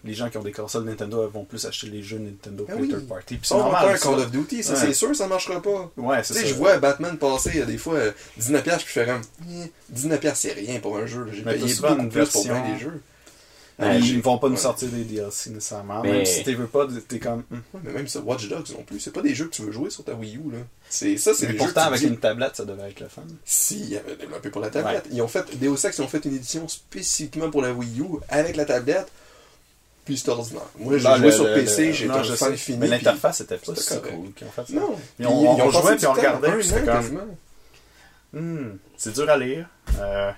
les gens qui ont des consoles Nintendo vont plus acheter les jeux Nintendo les oui. third party. Puis c'est va normal. faire un Call ça. of Duty, ça Ouais. c'est sûr, ça marchera pas. Ouais, Tu c'est sais, ça. je vois Batman passer euh, des fois euh, 19$, puis je fais comme, eh, 19$ c'est rien pour un jeu. J'ai payé beaucoup une plus pour version- bien des jeux. Ouais, ils vont pas nous ouais. sortir des DLC nécessairement. Mais- Même si tu veux pas, t'es comme. Ouais, mais même ça, Watch Dogs non plus, c'est pas des jeux que tu veux jouer sur ta Wii U. là. C'est ça, c'est Mais des pourtant, jeux avec dis, une tablette, ça devait être le fun. Si, ils avaient développé pour la tablette. Ils ont fait, Deus Ex, ils ont fait une édition spécifiquement pour la Wii U avec la tablette. Puis c'est ordinaire. Moi, j'ai joué sur le- PC, j'ai un fan fini. Mais l'interface était pas c'était si cool qu'ils ont fait ça. Non. On- jouait, puis on regardait, puis c'était comme-. Hmm, c'est dur à lire. Euh,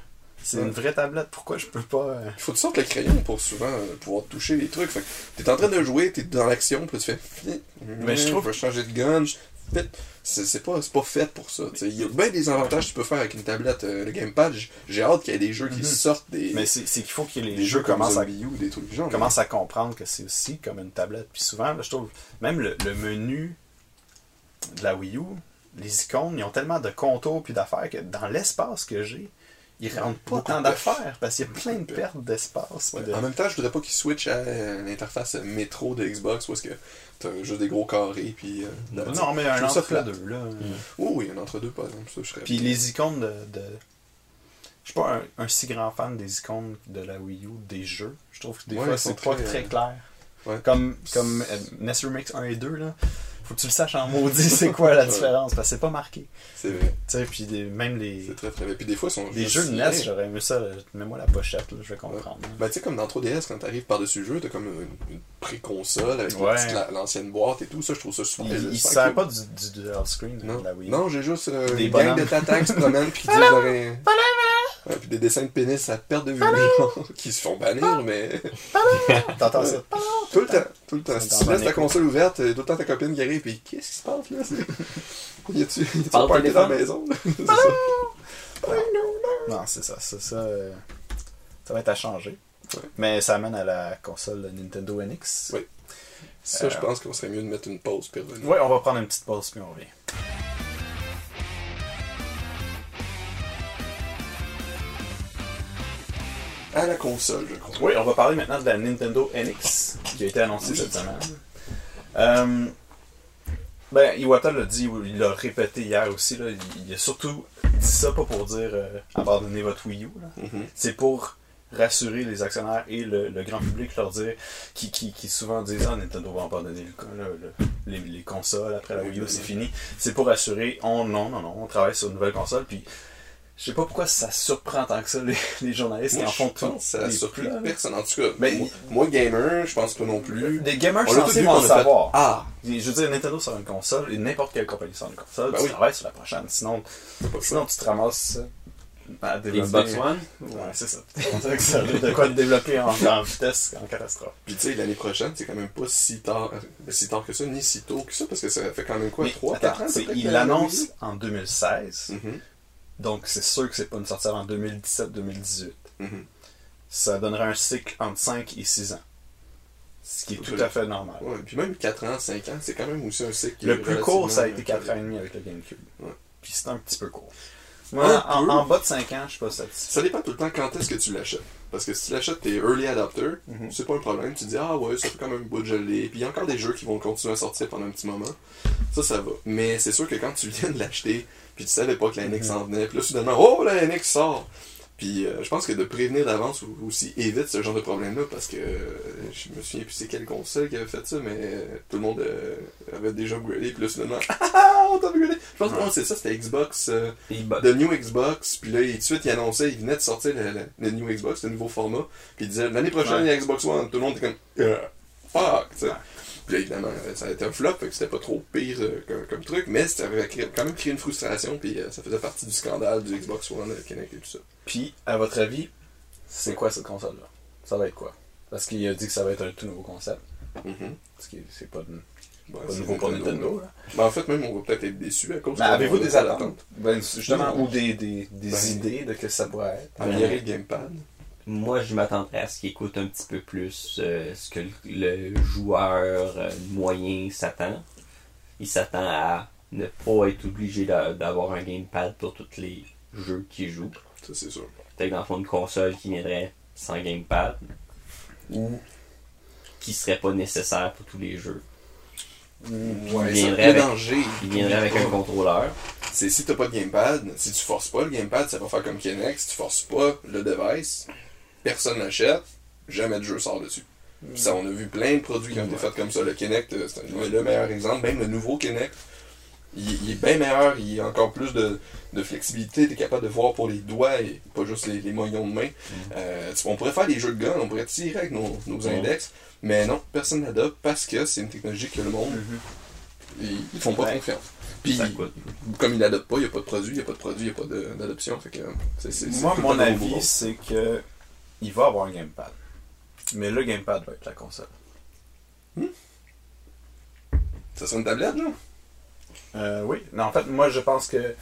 c'est une vraie tablette. Pourquoi je peux pas. euh, Il faut que tu sortes le crayon pour souvent euh, pouvoir toucher les trucs. Fait que t'es en train de jouer, t'es dans l'action, puis tu fais. Mais je trouve- Je vais changer de gun. Fait- C'est pas, pas fait pour ça. Il y a bien des avantages que tu peux faire avec une tablette. Euh, le Gamepad, j- j'ai hâte qu'il y ait des jeux qui Mhm. sortent des, Mais c'est qu'il faut que les des jeux jeux comme commencent à ou des trucs genre. commence à comprendre que c'est aussi comme une tablette. Puis souvent, là, je trouve, même le, le menu de la Wii U, les icônes, ils ont tellement de contours puis d'affaires que dans l'espace que j'ai, ils rentrent pas tant d'affaires parce qu'il y a plein de pertes d'espace. Ouais. puis de- En même temps, je voudrais pas qu'ils switchent à euh, l'interface métro de Xbox où est-ce que t'as juste des gros carrés. Puis, euh, Non, mais un je trouve ça entre plate. deux, là. Oh, oui, un entre-deux, par exemple. Ça, je serais Puis les icônes de. de- Je suis pas un, un si grand fan des icônes de la Wii U, des jeux. Je trouve que des Ouais, fois, c'est pas très, très euh, clair. ouais. Comme, comme euh, NES Remix 1 et 2, là. Faut que tu le saches en maudit, c'est quoi la [laughs] Ouais. différence, parce que c'est pas marqué. C'est vrai. Tu sais, puis des- même les, C'est très très bien. Puis des fois, ils sont les jeux de. NES, j'aurais aimé ça. là. Mets-moi la pochette, là, je vais comprendre. Ben, tu sais, comme dans 3DS, quand t'arrives par-dessus le jeu, t'as comme une, une pré-console avec Ouais. l'ancienne boîte et tout. Ça, je trouve ça super. Il, il sert pas du, du dual screen, Non, non j'ai juste euh, Des une gang de tatans qui se [laughs] promènent puis qui disent. Ouais, puis des dessins de pénis à perte de vue [laughs] qui se font bannir, mais T'entends ça? tout le temps, tout le temps. Si tu laisses ta console ouverte, euh, tout le temps ta copine qui arrive, puis qu'est-ce qui se passe là? C'est- [laughs] Y a-tu un party dans la maison? [laughs] là? Ça. Non, c'est ça. C'est ça. euh, Ça va être à changer. Ouais. Mais ça amène à la console Nintendo NX. Ouais. Ça, je Euh, pense qu'on serait mieux de mettre une pause puis revenir. Ouais, on va prendre une petite pause puis on revient. À la console, je crois. Oui, on va parler maintenant de la Nintendo NX qui a été annoncée cette semaine. Euh, ben, Iwata l'a dit, il l'a répété hier aussi. Là, il, a surtout dit ça pas pour dire euh, abandonnez votre Wii U. Mhm. C'est pour rassurer les actionnaires et le, le grand public, leur dire, qui, qui, qui souvent disent Ah, Nintendo va abandonner le, le- le- les, les consoles après la Wii U, c'est fini. C'est pour assurer, on, non, non, non, on travaille sur une nouvelle console. Puis Je sais pas pourquoi ça surprend tant que ça les, les journalistes qui en font je tout. pense que ça plats. personne. En tout cas, Ben, moi, moi, gamer, je pense pas non plus. Des gamers tous censés le fait, savoir. Ah! Je veux dire, Nintendo sur une console, et n'importe quelle compagnie sur une console, Ben tu oui. travailles sur la prochaine. Sinon, sinon tu te ramasses euh, à développer. Xbox One? Ouais, c'est ça. [laughs] Ça que ça risque de quoi te développer en, en vitesse, en catastrophe. Puis tu sais, l'année prochaine, c'est quand même pas si tard, euh, si tard que ça, ni si tôt que ça, parce que ça fait quand même quoi, Mais 3, attends, 4 ans? il l'annonce en 2016, Mhm, donc c'est sûr que c'est pas une sortie avant 2017-2018. mhm. Ça donnerait un cycle entre 5 et 6 ans. Ce qui est tout à fait normal. Ouais, puis même 4 ans, 5 ans, c'est quand même aussi un cycle. Le plus court, ça a été relativement- 4 ans et demi avec le GameCube. Ouais. Puis c'est un petit peu court. Moi, en, en bas de 5 ans, je suis pas satisfait. Ça dépend tout le temps quand est-ce que tu l'achètes. Parce que si tu l'achètes, t'es early adopter, Mhm. c'est pas un problème. Tu dis, ah ouais, ça fait quand même un bout de gelé. Puis il y a encore des jeux qui vont continuer à sortir pendant un petit moment. Ça, ça va. Mais c'est sûr que quand tu [laughs] viens de l'acheter, puis tu savais pas que la NX Mhm. en venait, puis là, soudainement, oh, la NX sort! Puis euh, je pense que de prévenir d'avance ou- aussi évite ce genre de problème-là, parce que euh, je me souviens plus c'est quelle console qui avait fait ça, mais euh, tout le monde avait déjà upgradé, puis là, soudainement, [laughs] ah, on t'a upgradé! Je pense que Ouais. c'est ça, c'était Xbox. Xbox. de New Xbox, puis là, tout de suite, il annonçait, il venait de sortir le, le- le New Xbox, le nouveau format, puis il disait, l'année prochaine, Ouais. il y a Xbox One, tout le monde était comme, fuck, tu sais. Ouais. Puis là, évidemment, ça a été un flop, fait que c'était pas trop pire euh, comme, comme truc, mais ça avait quand même créé une frustration, puis euh, ça faisait partie du scandale du Xbox One, euh, Kinect et tout ça. Puis, à votre avis, c'est quoi cette console-là? Ça va être quoi? Parce qu'il a dit que ça va être un tout nouveau concept. Mhm. Ce qui est- c'est pas, de- Ouais, pas nouveau pour Nintendo, Nintendo. là. Ben, en fait, même, on va peut-être être déçus à cause Mais qu'on avez-vous des attentes? ben, Justement, ou des, des, des Ben, idées de que ça pourrait être? Améliorer le gamepad. Moi, je m'attendrais à ce qu'il écoute un petit peu plus euh, ce que le, le joueur euh, moyen s'attend. Il s'attend à ne pas être obligé d'a- d'avoir un gamepad pour tous les jeux qu'il joue. Ça, c'est sûr. Peut-être dans le fond une console qui viendrait sans gamepad ou qui serait pas nécessaire pour tous les jeux. Ouais, Il viendrait avec- danger. Il viendrait avec un contrôleur. c'est si t'as pas de gamepad, si tu forces pas le gamepad, ça va faire comme Kinect, si tu forces pas le device, personne l'achète, jamais de jeu sort dessus. Puis ça, on a vu plein de produits qui ont été faits comme ça. Le Kinect, euh, c'est le meilleur exemple. Même le nouveau Kinect, il, il est bien meilleur, il a encore plus de, de flexibilité, t'es capable de voir pour les doigts et pas juste les, les moyens de main. Euh, tu- on pourrait faire des jeux de gun, on pourrait tirer avec nos, nos index, mais non, personne n'adopte parce que c'est une technologie que le monde, Mhm. ils, ils font pas Ouais. confiance. Puis, comme il n'adopte pas, il n'y a pas de produit, il n'y a pas de produit, il n'y a pas d'adoption. C'est Moi, mon avis, c'est que il va avoir un gamepad. Mais le gamepad va être la console. Ça sera une tablette, non? Euh, oui. Non, en fait, moi, je pense que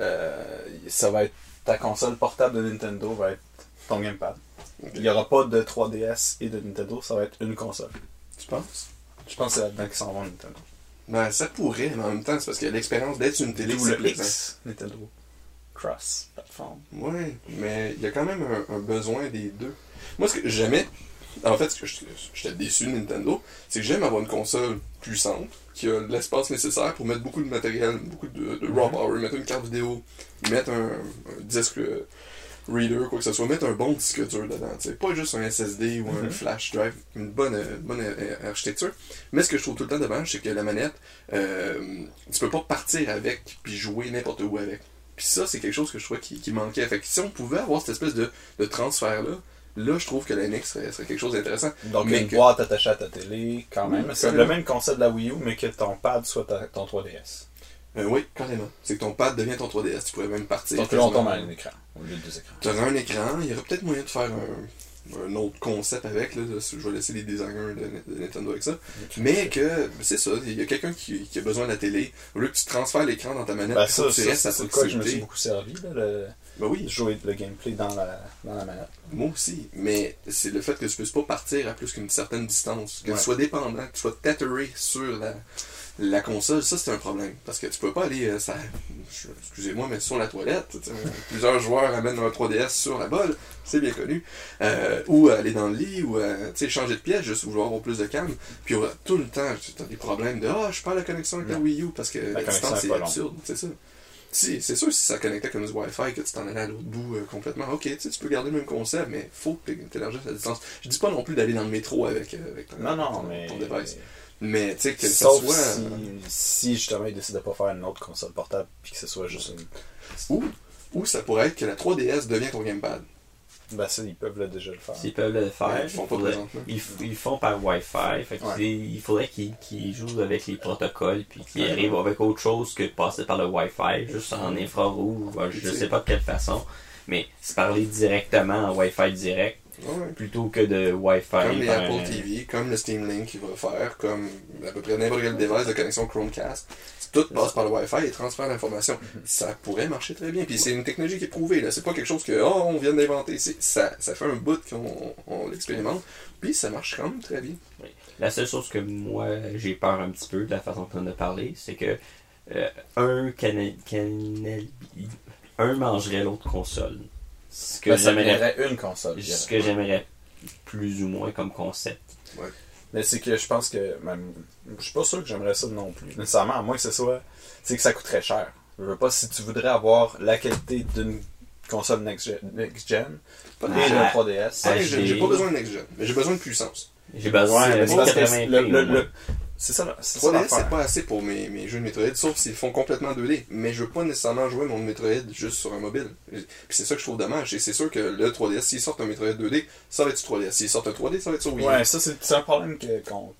euh, ça va être ta console portable de Nintendo va être ton gamepad. Il n'y aura pas de 3DS et de Nintendo, ça va être une console. Tu penses? Je pense que c'est là-dedans qu'ils s'en vont Nintendo. Ben, ça pourrait, mais en même temps, c'est parce que l'expérience d'être une télé, Ou c'est le plaisant. Nintendo. Cross platform. Ouais, mais il y a quand même un, un besoin des deux. Moi, ce que j'aimais, en fait, ce que je- j'étais déçu de Nintendo, c'est que j'aime avoir une console puissante, qui a l'espace nécessaire pour mettre beaucoup de matériel, beaucoup de, de raw Mhm. power, mettre une carte vidéo, mettre un, un disque reader, quoi que ce soit, mettre un bon disque dur dedans, tu sais, pas juste un SSD ou un Mhm. flash drive, une bonne, bonne architecture. Mais ce que je trouve tout le temps dommage, c'est que la manette, euh, tu peux pas partir avec puis jouer n'importe où avec. Puis ça, c'est quelque chose que je trouvais qui, qui manquait. Fait que si on pouvait avoir cette espèce de, de transfert-là, là, je trouve que la NX serait, serait quelque chose d'intéressant. Donc, Mais une que- boîte attachée à ta télé, quand même. Oui, c'est le même concept de la Wii U, mais que ton pad soit ta- ton 3DS. Euh, oui, carrément. C'est que ton pad devient ton 3DS. Tu pourrais même partir. Donc là, on tombe à un écran, au lieu de deux écrans. Tu auras un écran. Il y aurait peut-être moyen de faire un, un autre concept avec. Là, je vais laisser les designers de, de Nintendo avec ça. Mais que, c'est ça, il y a quelqu'un qui, qui a besoin de la télé. Au lieu que tu transfères l'écran dans ta manette, Ben, ça, ça, restes à c'est quoi que je me suis beaucoup servi, là, le, Ben oui, jouer le gameplay dans la, dans la manette. Moi aussi, mais c'est le fait que tu puisses pas partir à plus qu'une certaine distance, que Ouais. tu sois dépendant, que tu sois tetheré sur la, la console, ça c'est un problème. Parce que tu peux pas aller, euh, ça, excusez-moi, mais sur la toilette. [laughs] Plusieurs joueurs amènent leur 3DS sur la bolle, c'est bien connu. Euh, ou aller dans le lit, ou euh, changer de pièce, juste pour avoir plus de calme. Puis tout le temps, tu as des problèmes de Ah, je perds la connexion avec la. Wii U parce que la, connexion distance est est pas longue. absurde, c'est ça. Si, c'est sûr, si ça connectait comme du Wi-Fi, que tu t'en allais à l'autre bout euh, complètement, ok, tu peux garder le même concept, mais faut que tu élargisses la distance. Je dis pas non plus d'aller dans le métro avec, euh, avec ton, Non, non, ton- mais. ton device. Mais tu sais, que Sauf ça soit. si, euh, si justement il décide de pas faire une autre console portable puis que ce soit juste une. Ou ou ça pourrait être que la 3DS devient ton gamepad. Ben ça, ils peuvent là, déjà le faire. S'ils peuvent le faire, Ouais, ils font faudrait- ils, ils font par Wi-Fi. Fait Ouais. il faudrait qu'ils jouent avec les protocoles puis qu'ils Ouais. arrivent avec autre chose que de passer par le Wi-Fi, juste en infrarouge. ou, Je sais pas de quelle façon. Mais c'est parler directement en Wi-Fi direct Ouais. plutôt que de Wi-Fi. Comme les par- Apple TV, comme le Steam Link qui va faire, comme à peu près n'importe quel device de connexion Chromecast. Tout passe par le Wi-Fi et transfère l'information. Ça pourrait marcher très bien. Puis c'est une technologie qui est prouvée. Là. C'est pas quelque chose que oh, on vient d'inventer. C'est- Ça, ça fait un bout qu'on on l'expérimente. Puis ça marche quand même très bien. La seule chose que moi j'ai peur un petit peu de la façon qu'on a parlé, c'est que euh, un cana- cana- un mangerait l'autre console. Ce que Ben, j'aimerais une console. ce que j'aimerais plus ou moins comme concept. Mais c'est que je pense que même. Je suis pas sûr que j'aimerais ça non plus. Nécessairement, à moins que ce soit. C'est que ça coûterait cher. Je veux pas si tu voudrais avoir la qualité d'une console next-gen next gen, Pas de et Ah, le ah, 3DS. Pas HD. next-gen. J'ai pas besoin de next-gen, mais j'ai besoin de puissance. J'ai besoin de mais c'est parce que 1080p. le- le- au moins. le- C'est ça, là, c'est ça 3DS, l'affaire. c'est pas assez pour mes, mes jeux de Metroid, sauf s'ils font complètement 2D. Mais je veux pas nécessairement jouer mon Metroid juste sur un mobile. Puis c'est ça que je trouve dommage. Et c'est sûr que le 3DS, s'ils sortent un Metroid 2D, ça va être sur 3DS. S'ils sortent un 3D, ça va être sur Wii. Ouais, ça, c'est un problème qu'on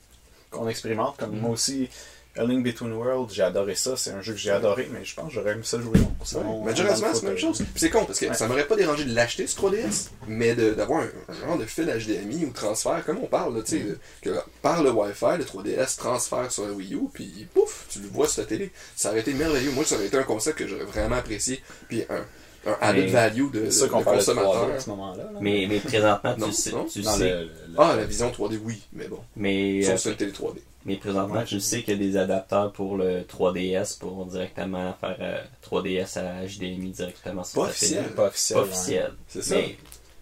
qu'on expérimente. Comme moi aussi, A Link Between Worlds, j'ai adoré ça. C'est un jeu que j'ai adoré, mais je pense que j'aurais aimé ça jouer au salon. Ouais. Majora's Mask, c'est la même chose. Puis c'est con, parce que Ouais. ça m'aurait pas dérangé de l'acheter, ce 3DS, mais d'avoir un, un genre de fil HDMI ou transfert, comme on parle, là, tu sais, de- que par le Wi-Fi, le 3DS transfère sur la Wii U, puis pouf, tu le vois sur la télé. Ça aurait été merveilleux. Moi, ça aurait été un concept que j'aurais vraiment apprécié, puis un, un added Mais- value de, ça qu'on consommateur. 3D à ce moment-là. là. Mais, mais présentement, Non, tu sais, non. tu sais, le- le- Ah, la vision 3D, oui, mais bon. mais, Sauf euh, sur télé 3D. Mais présentement, Ouais, tu je- sais qu'il y a des adapteurs pour le 3DS pour directement faire euh, 3DS à HDMI directement sur Pas télé. officiel. Pas officiel. Pas. C'est ça. Mais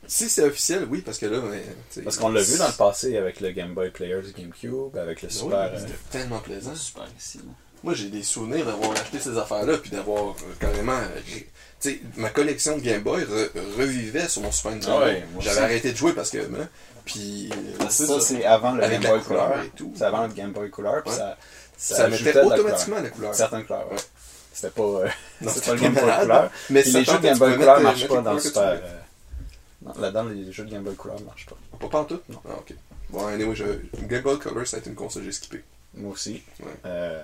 Si c'est officiel, oui, parce que là, Parce qu'on l'a vu dans le passé avec le Game Boy Player du GameCube, avec le Oui, Super. euh, C'était tellement plaisant. Super ici. Moi, j'ai des souvenirs d'avoir acheté ces affaires-là, puis d'avoir euh, carrément. euh, tu sais, ma collection de Game Boy re- revivait sur mon Super Nintendo. Ah ouais, moi J'avais arrêté de jouer parce que. hein, puis. euh, ça, c'est avant le Game Boy Color. et tout. C'est avant le Game Boy Color, puis Ouais. ça, Ça, mettait automatiquement la couleur. Certaines couleurs, ouais. C'était pas, euh, [laughs] Non, c'était pas le pas Game Boy Color. Mais les jeux de Game Boy Color mettre, marchent mettre pas dans le Super. euh, non, Là-dedans, les jeux de Game Boy Color marchent pas. Pas pantoute? Non. Ah, ok. Bon, anyway, je... Game Boy Color, ça a été une console que j'ai skippé. Moi aussi. Ouais. Euh,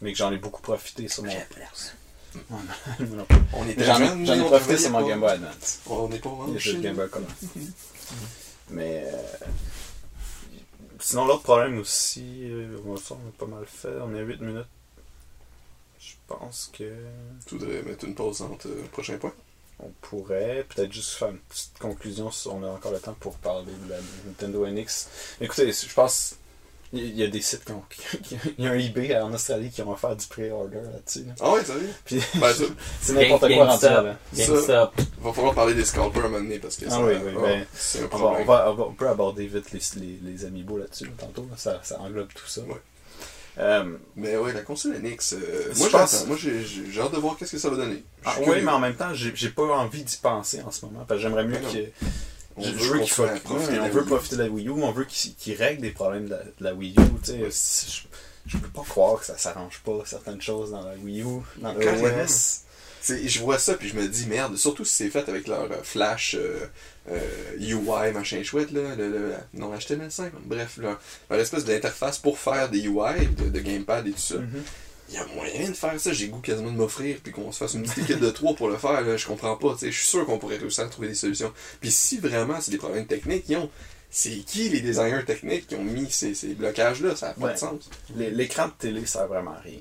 mais que j'en ai beaucoup profité sur mon. On était J'en ai, profité sur mon. Game Boy Advance. On n'est pas Les jeux de Game. Boy. [laughs] Mais. euh, sinon, l'autre problème aussi, euh, on a pas mal fait. On est à 8 minutes. Je pense que. Tu voudrais mettre une pause entre le prochain point? On pourrait peut-être juste faire une petite conclusion si on a encore le temps pour parler de la Nintendo NX. Écoutez, je pense il y a des sites [laughs] qui ont. Il y a un eBay en Australie qui ont offert du pré-order là-dessus. là. Ah ouais, sérieux? Puis [laughs] Ben, ça, [laughs] c'est n'importe quoi rendu GameStop. là. GameStop. va falloir parler des scalpers à un moment donné parce que Ah ça, oui, oui, ah, ben, c'est un On, va, problème. on, va, on va- on peut aborder vite les, les, les amiibo là-dessus là, tantôt. là. Ça, ça englobe tout ça. Ouais. Euh, Mais ouais, la console NX, euh, Je moi pense- j'attends. Moi j'ai hâte de voir qu'est-ce que ça va donner. Ah, oui, mais en même temps, j'ai j'ai pas envie d'y penser en ce moment. Parce que j'aimerais mieux non. que. On Je veut qu'il faut- à profiter de on la veut Wii U. profiter de la Wii U, on veut qu'il qu'il règle des problèmes de la, de la Wii U. tu sais. Si- Je, je peux pas croire que ça s'arrange pas certaines choses dans la Wii U, dans le Carrément. OS. C'est- Je vois ça puis je me dis merde, surtout si c'est fait avec leur euh, flash euh, euh, UI machin chouette là, le, le- non HTML5, bref leur, leur espèce d'interface pour faire des UI de, de gamepad et tout ça. Mhm. Il y a moyen de faire ça, j'ai goût quasiment de m'offrir puis qu'on se fasse une petite équipe de trois pour le faire, là, je comprends pas, tu sais, je suis sûr qu'on pourrait réussir à trouver des solutions. Puis si vraiment c'est des problèmes techniques, ils ont c'est qui les designers techniques qui ont mis ces, ces blocages là, ça n'a pas Ouais. de sens. L'écran de télé sert vraiment à rien.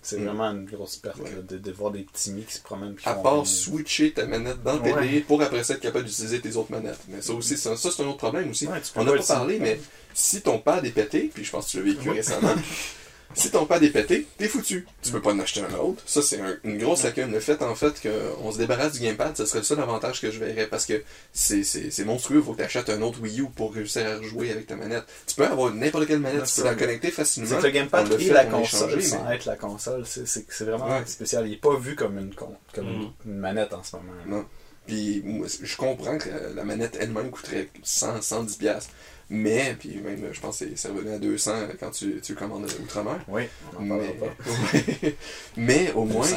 C'est Mm. vraiment une grosse perte Ouais. de, de voir des petits mis qui se promènent. puis À part switcher ta manette dans le Ouais. télé pour après ça être capable d'utiliser tes autres manettes. Mais ça aussi, ça, ça, c'est un autre problème aussi. On n'a pas parlé, mais si ton pad est pété, puis je pense que tu l'as vécu récemment, [laughs] si ton pad est pété, t'es foutu. Tu peux pas en acheter un autre. Ça, c'est un- une grosse lacune. Le fait, en fait, qu'on se débarrasse du gamepad, ce serait le seul avantage que je verrais parce que c'est monstrueux. Faut que tu achètes un autre Wii U pour réussir à jouer avec ta manette. Tu peux avoir n'importe quelle manette, tu peux la connecter facilement. C'est le gamepad et fait, la console échangé, sans mais- être la console, c'est vraiment Ouais. spécial. Il n'est pas vu comme une, comme une- une manette en ce moment. Non. Puis je comprends que la, manette elle-même coûterait 100, 110 pièces. Mais, puis même, je pense que c'est- ça revenait à 200 quand tu, tu commandes outre-mer. Oui, on en Mais, pas. [laughs] Mais au moins.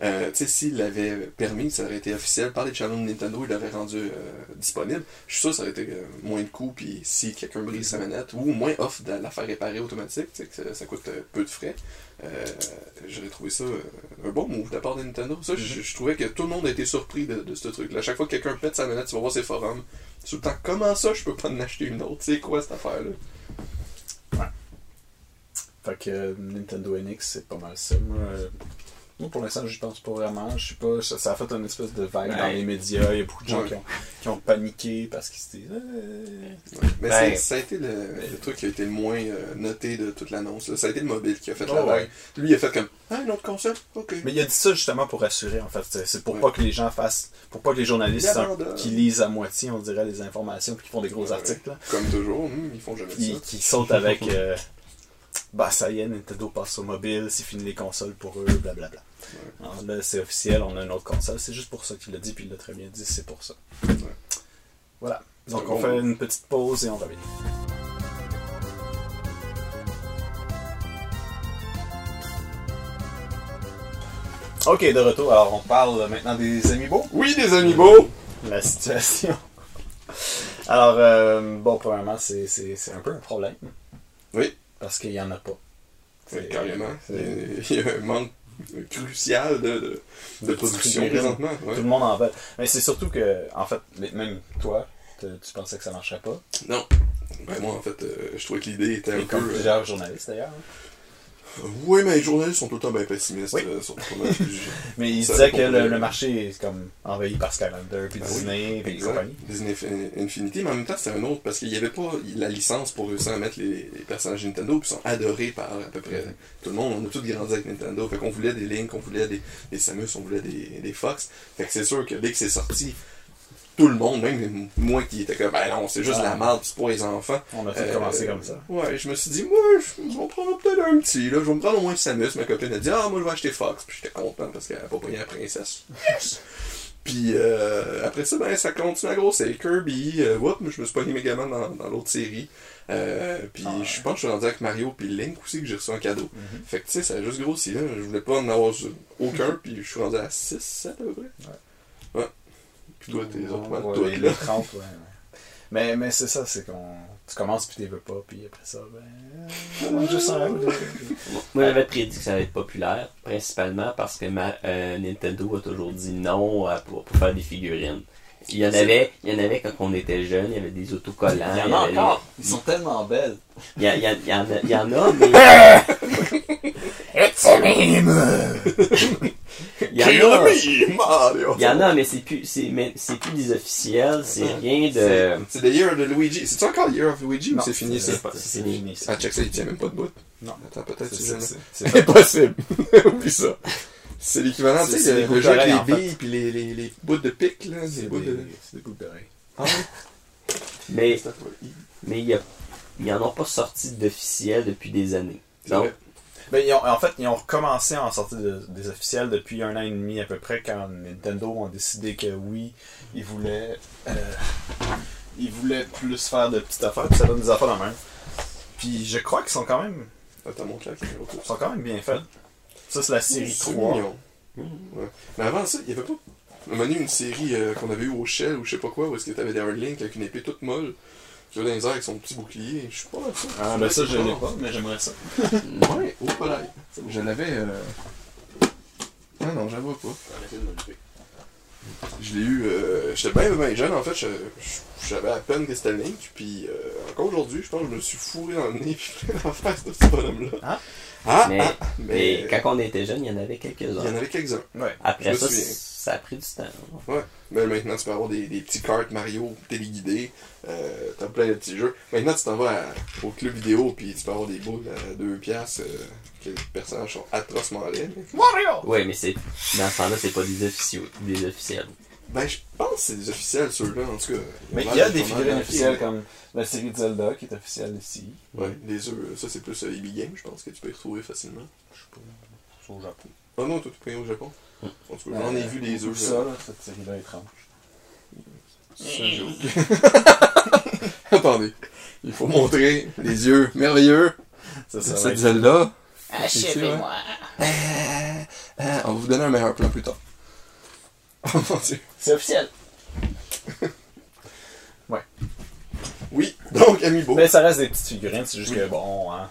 Euh, tu sais, s'il l'avait permis, ça aurait été officiel par les channels de Nintendo, il l'aurait rendu euh, disponible. Je suis sûr que ça aurait été euh, moins de coûts, puis si quelqu'un brise sa manette, ou moins off de la faire réparer automatique, que ça, ça coûte euh, peu de frais. J'aurais trouvé ça un bon move de la part de Nintendo. Ça, je, je trouvais que tout le monde a été surpris de, de ce truc-là. À chaque fois que quelqu'un pète sa manette, tu vas voir ses forums. Tout le temps, comment ça, je peux pas en acheter une autre? C'est quoi cette affaire-là? Fait que Nintendo NX, c'est pas mal ça. Moi, moi, pour l'instant, j'y pense pas vraiment. Je sais pas, ça, ça a fait une espèce de vague dans les médias. Il y a beaucoup de gens Ouais. qui, ont, qui ont paniqué parce qu'ils se disent. Euh, Mais Ben, ça a été le, le truc qui a été le moins euh, noté de toute l'annonce. Ça a été le mobile qui a fait Oh, la vague. ouais. Lui, il a fait comme Ah, une autre console? Ok. Mais il a dit ça justement pour rassurer, en fait. C'est- pour Ouais. pas que les gens fassent. Pour pas que les journalistes qui lisent à moitié, on dirait, les informations puis qui font des gros Ouais. articles. là, Comme toujours, hum, ils font jamais qui, ça. qui sautent avec. euh, bah, ça y est, Nintendo passe au mobile, c'est fini les consoles pour eux, blablabla. Alors là, c'est officiel, on a une autre console. C'est juste pour ça qu'il l'a dit, puis il l'a très bien dit, c'est pour ça. Voilà. Donc on fait une petite pause et on revient. Ok, de retour. Alors on parle maintenant des amiibo. Oui, les amiibo La situation. Alors, euh, bon, premièrement, c'est c'est- c'est un peu un problème. Oui. Parce qu'il n'y en a pas. Carrément. Il y a un manque [laughs] crucial de, de, de production présentement. Tout le monde en veut. Mais c'est surtout que, en fait, même toi, te- tu pensais que ça marcherait pas? Non. Ben, moi, en fait, euh, je trouvais que l'idée était un Et peu. comme euh, plusieurs journalistes d'ailleurs. hein. Oui, mais les journalistes sont tout le temps bien pessimistes Oui. euh, sur sujets. [laughs] Mais ils disaient que le, le marché est comme envahi par Skylander, puis Ben oui, Disney, puis Exact. compagnie. Disney Infin- Infinity, mais en même temps, c'est un autre parce qu'il n'y avait pas la licence pour réussir à mettre les, les personnages Nintendo, ils sont adorés par à peu près tout le monde. On a tous grandi avec Nintendo, fait qu'on voulait des Link, on voulait des, des Samus, on voulait des, des Fox. Fait que c'est sûr que dès que c'est sorti, tout le monde, même moi qui était comme, ben non, c'est juste Ah. la merde, c'est pour les enfants. On a tout Euh, commencé comme ça. Ouais, je me suis dit, moi, je vais en prendre peut-être un petit, là. Je vais me prendre au moins Samus. Ma copine a dit, ah, moi, je vais acheter Fox. Puis j'étais content parce qu'elle a pas payé la princesse. Yes! Puis euh, après ça, ben, ça continue à grossir. Kirby, euh, whoop, je me suis pogné Megaman dans, dans l'autre série. Euh, puis Ah ouais. je pense que je suis rendu avec Mario puis Link aussi que j'ai reçu un cadeau. Mhm. Fait que tu sais, ça a juste grossi là. Je voulais pas en avoir aucun, puis je suis rendu à 6, 7 à peu près. Ouais. Puis toi, t'es autres, Ouais, toutes, les, là. les 30, ouais. ouais. Mais, mais c'est ça, c'est qu'on. Tu commences puis tu veux pas, puis après ça, ben. euh, juste un. [laughs] Moi, j'avais prédit que ça allait être populaire, principalement parce que ma- euh, Nintendo a toujours dit non à- pour, pour faire des figurines. Il y en avait, il y en avait quand on était jeune, il y avait des autocollants. Il y en a avait- encore. Ils sont tellement belles. Il y, a- il y a- il y en a, il y en a, [laughs] mais. Il y en a, Kill me, Mario! il y en a, mais c'est plus, c'est, mais c'est plus des officiels, c'est rien de. C'est- le Year de Luigi. C'est-tu encore le Year of Luigi ou c'est fini ça? c'est fini. Ah, check ça, il tient même pas de bout. Non. Attends, peut-être c'est- impossible. [laughs] Oublie ça. C'est l'équivalent, tu C'est- sais, le, jeu avec les billes puis les, les, les bouts de pique, là. C'est Les des, bouts de... c'est des boucles d'oreilles. Ah ouais? [laughs] Mais, mais y a, ils en ont pas sorti d'officiels depuis des années. Donc. Ben, ils ont- en fait, ils ont recommencé à en sortir de- des officiels depuis un an et demi à peu près quand Nintendo ont décidé que oui, ils voulaient, euh, ils voulaient plus faire de petites affaires, puis ça donne des affaires dans la main. Puis je crois qu'ils sont quand même, Attends, caméra. ils sont quand même bien faits. Ça c'est la série C'est 3. mignon. Ouais. Mais avant ça, il y avait pas. Un moment donné, une série euh, qu'on avait eue au Shell ou je sais pas quoi, où est-ce que t'avais un Link avec une épée toute molle, qui va dans les airs avec son petit bouclier. Je sais pas, ça. Ah ben ça je l'ai pas, mais j'aimerais ça. [laughs] Ouais, au palais. Je l'avais. Euh... Ah non, j'en vois pas. Je l'ai eu. Euh... J'étais bien, bien jeune en fait. Je, je- savais à peine que c'était Link. Puis euh, encore aujourd'hui, je pense que je me suis fourré dans le nez. Puis en face de ce bonhomme-là. Ah? Ah, mais, ah, mais mais. quand on était jeune, il y en avait Il y en quelques-uns. avait quelques-uns. Ouais. Après ça, ça a pris du temps. Ouais. Mais maintenant, tu peux avoir des, des petits cartes Mario téléguidés. Euh, T'as plein de petits jeux. Maintenant, tu t'en vas à- au club vidéo. Puis tu peux avoir des boules à 2 piastres. Euh, que les personnages sont atrocement laids. mais- Mario! Ouais, mais c'est dans ce temps-là, c'est pas des officiels. Des officiels. Ben, je pense que c'est des officiels, ceux-là, en tout cas. Mais il y a des figurines officiels. officielles comme la série de Zelda qui est officielle ici. Ouais, les œufs, ça c'est plus euh, EB Games, je pense que tu peux y retrouver facilement. Je sais pas, c'est au Japon. Ah non, toi, tu payé au Japon? En tout cas, j'en ai vu des œufs. ça, là. cette série-là étrange. Ça, j'avoue. [laughs] Attendez, il faut montrer les yeux merveilleux C'est cette. Zelda. Achevez-moi. Ah, on va vous donner un meilleur plan plus tard. [laughs] Oh mon dieu. C'est officiel. [laughs] Oui, donc Amiibo. Mais ça reste des petites figurines, c'est juste que bon, hein,